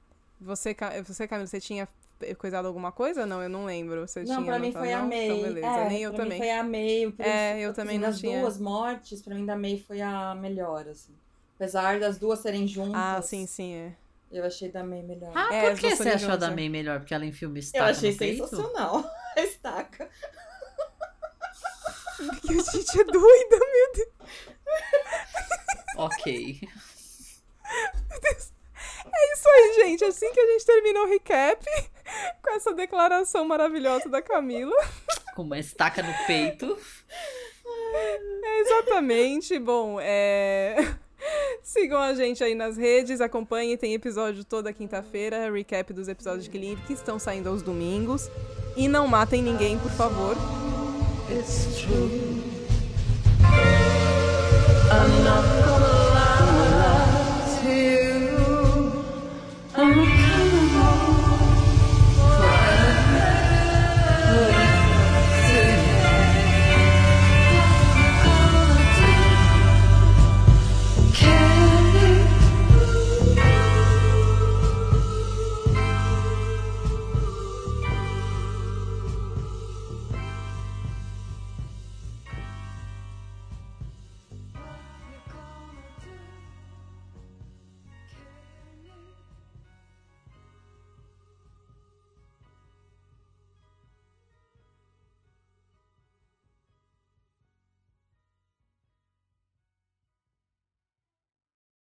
Você, você Camila, você tinha coisado alguma coisa? Não, eu não lembro. Você Não, tinha pra mim foi a não? May. Então, beleza. É, Nem eu pra também. Mim foi a May. por É, eu assim, também não das tinha. duas mortes, pra mim da May foi a melhor, assim. Apesar das duas serem juntas. Ah, sim, sim, é. Eu achei da May melhor. Ah, É, por que você achou a da May melhor? Porque ela enfia uma eu estaca achei sensacional <laughs> a estaca. Que a gente é doida, meu Deus. Ok. É isso aí, gente. Assim que a gente termina o recap, <laughs> com essa declaração maravilhosa da Camila. Com uma estaca no peito. É, exatamente. Bom, é. <laughs> Sigam a gente aí nas redes, acompanhem, tem episódio toda quinta-feira, recap dos episódios de Killing que estão saindo aos domingos. E não matem ninguém, por favor. It's true. I'm not gonna lie to you. I'm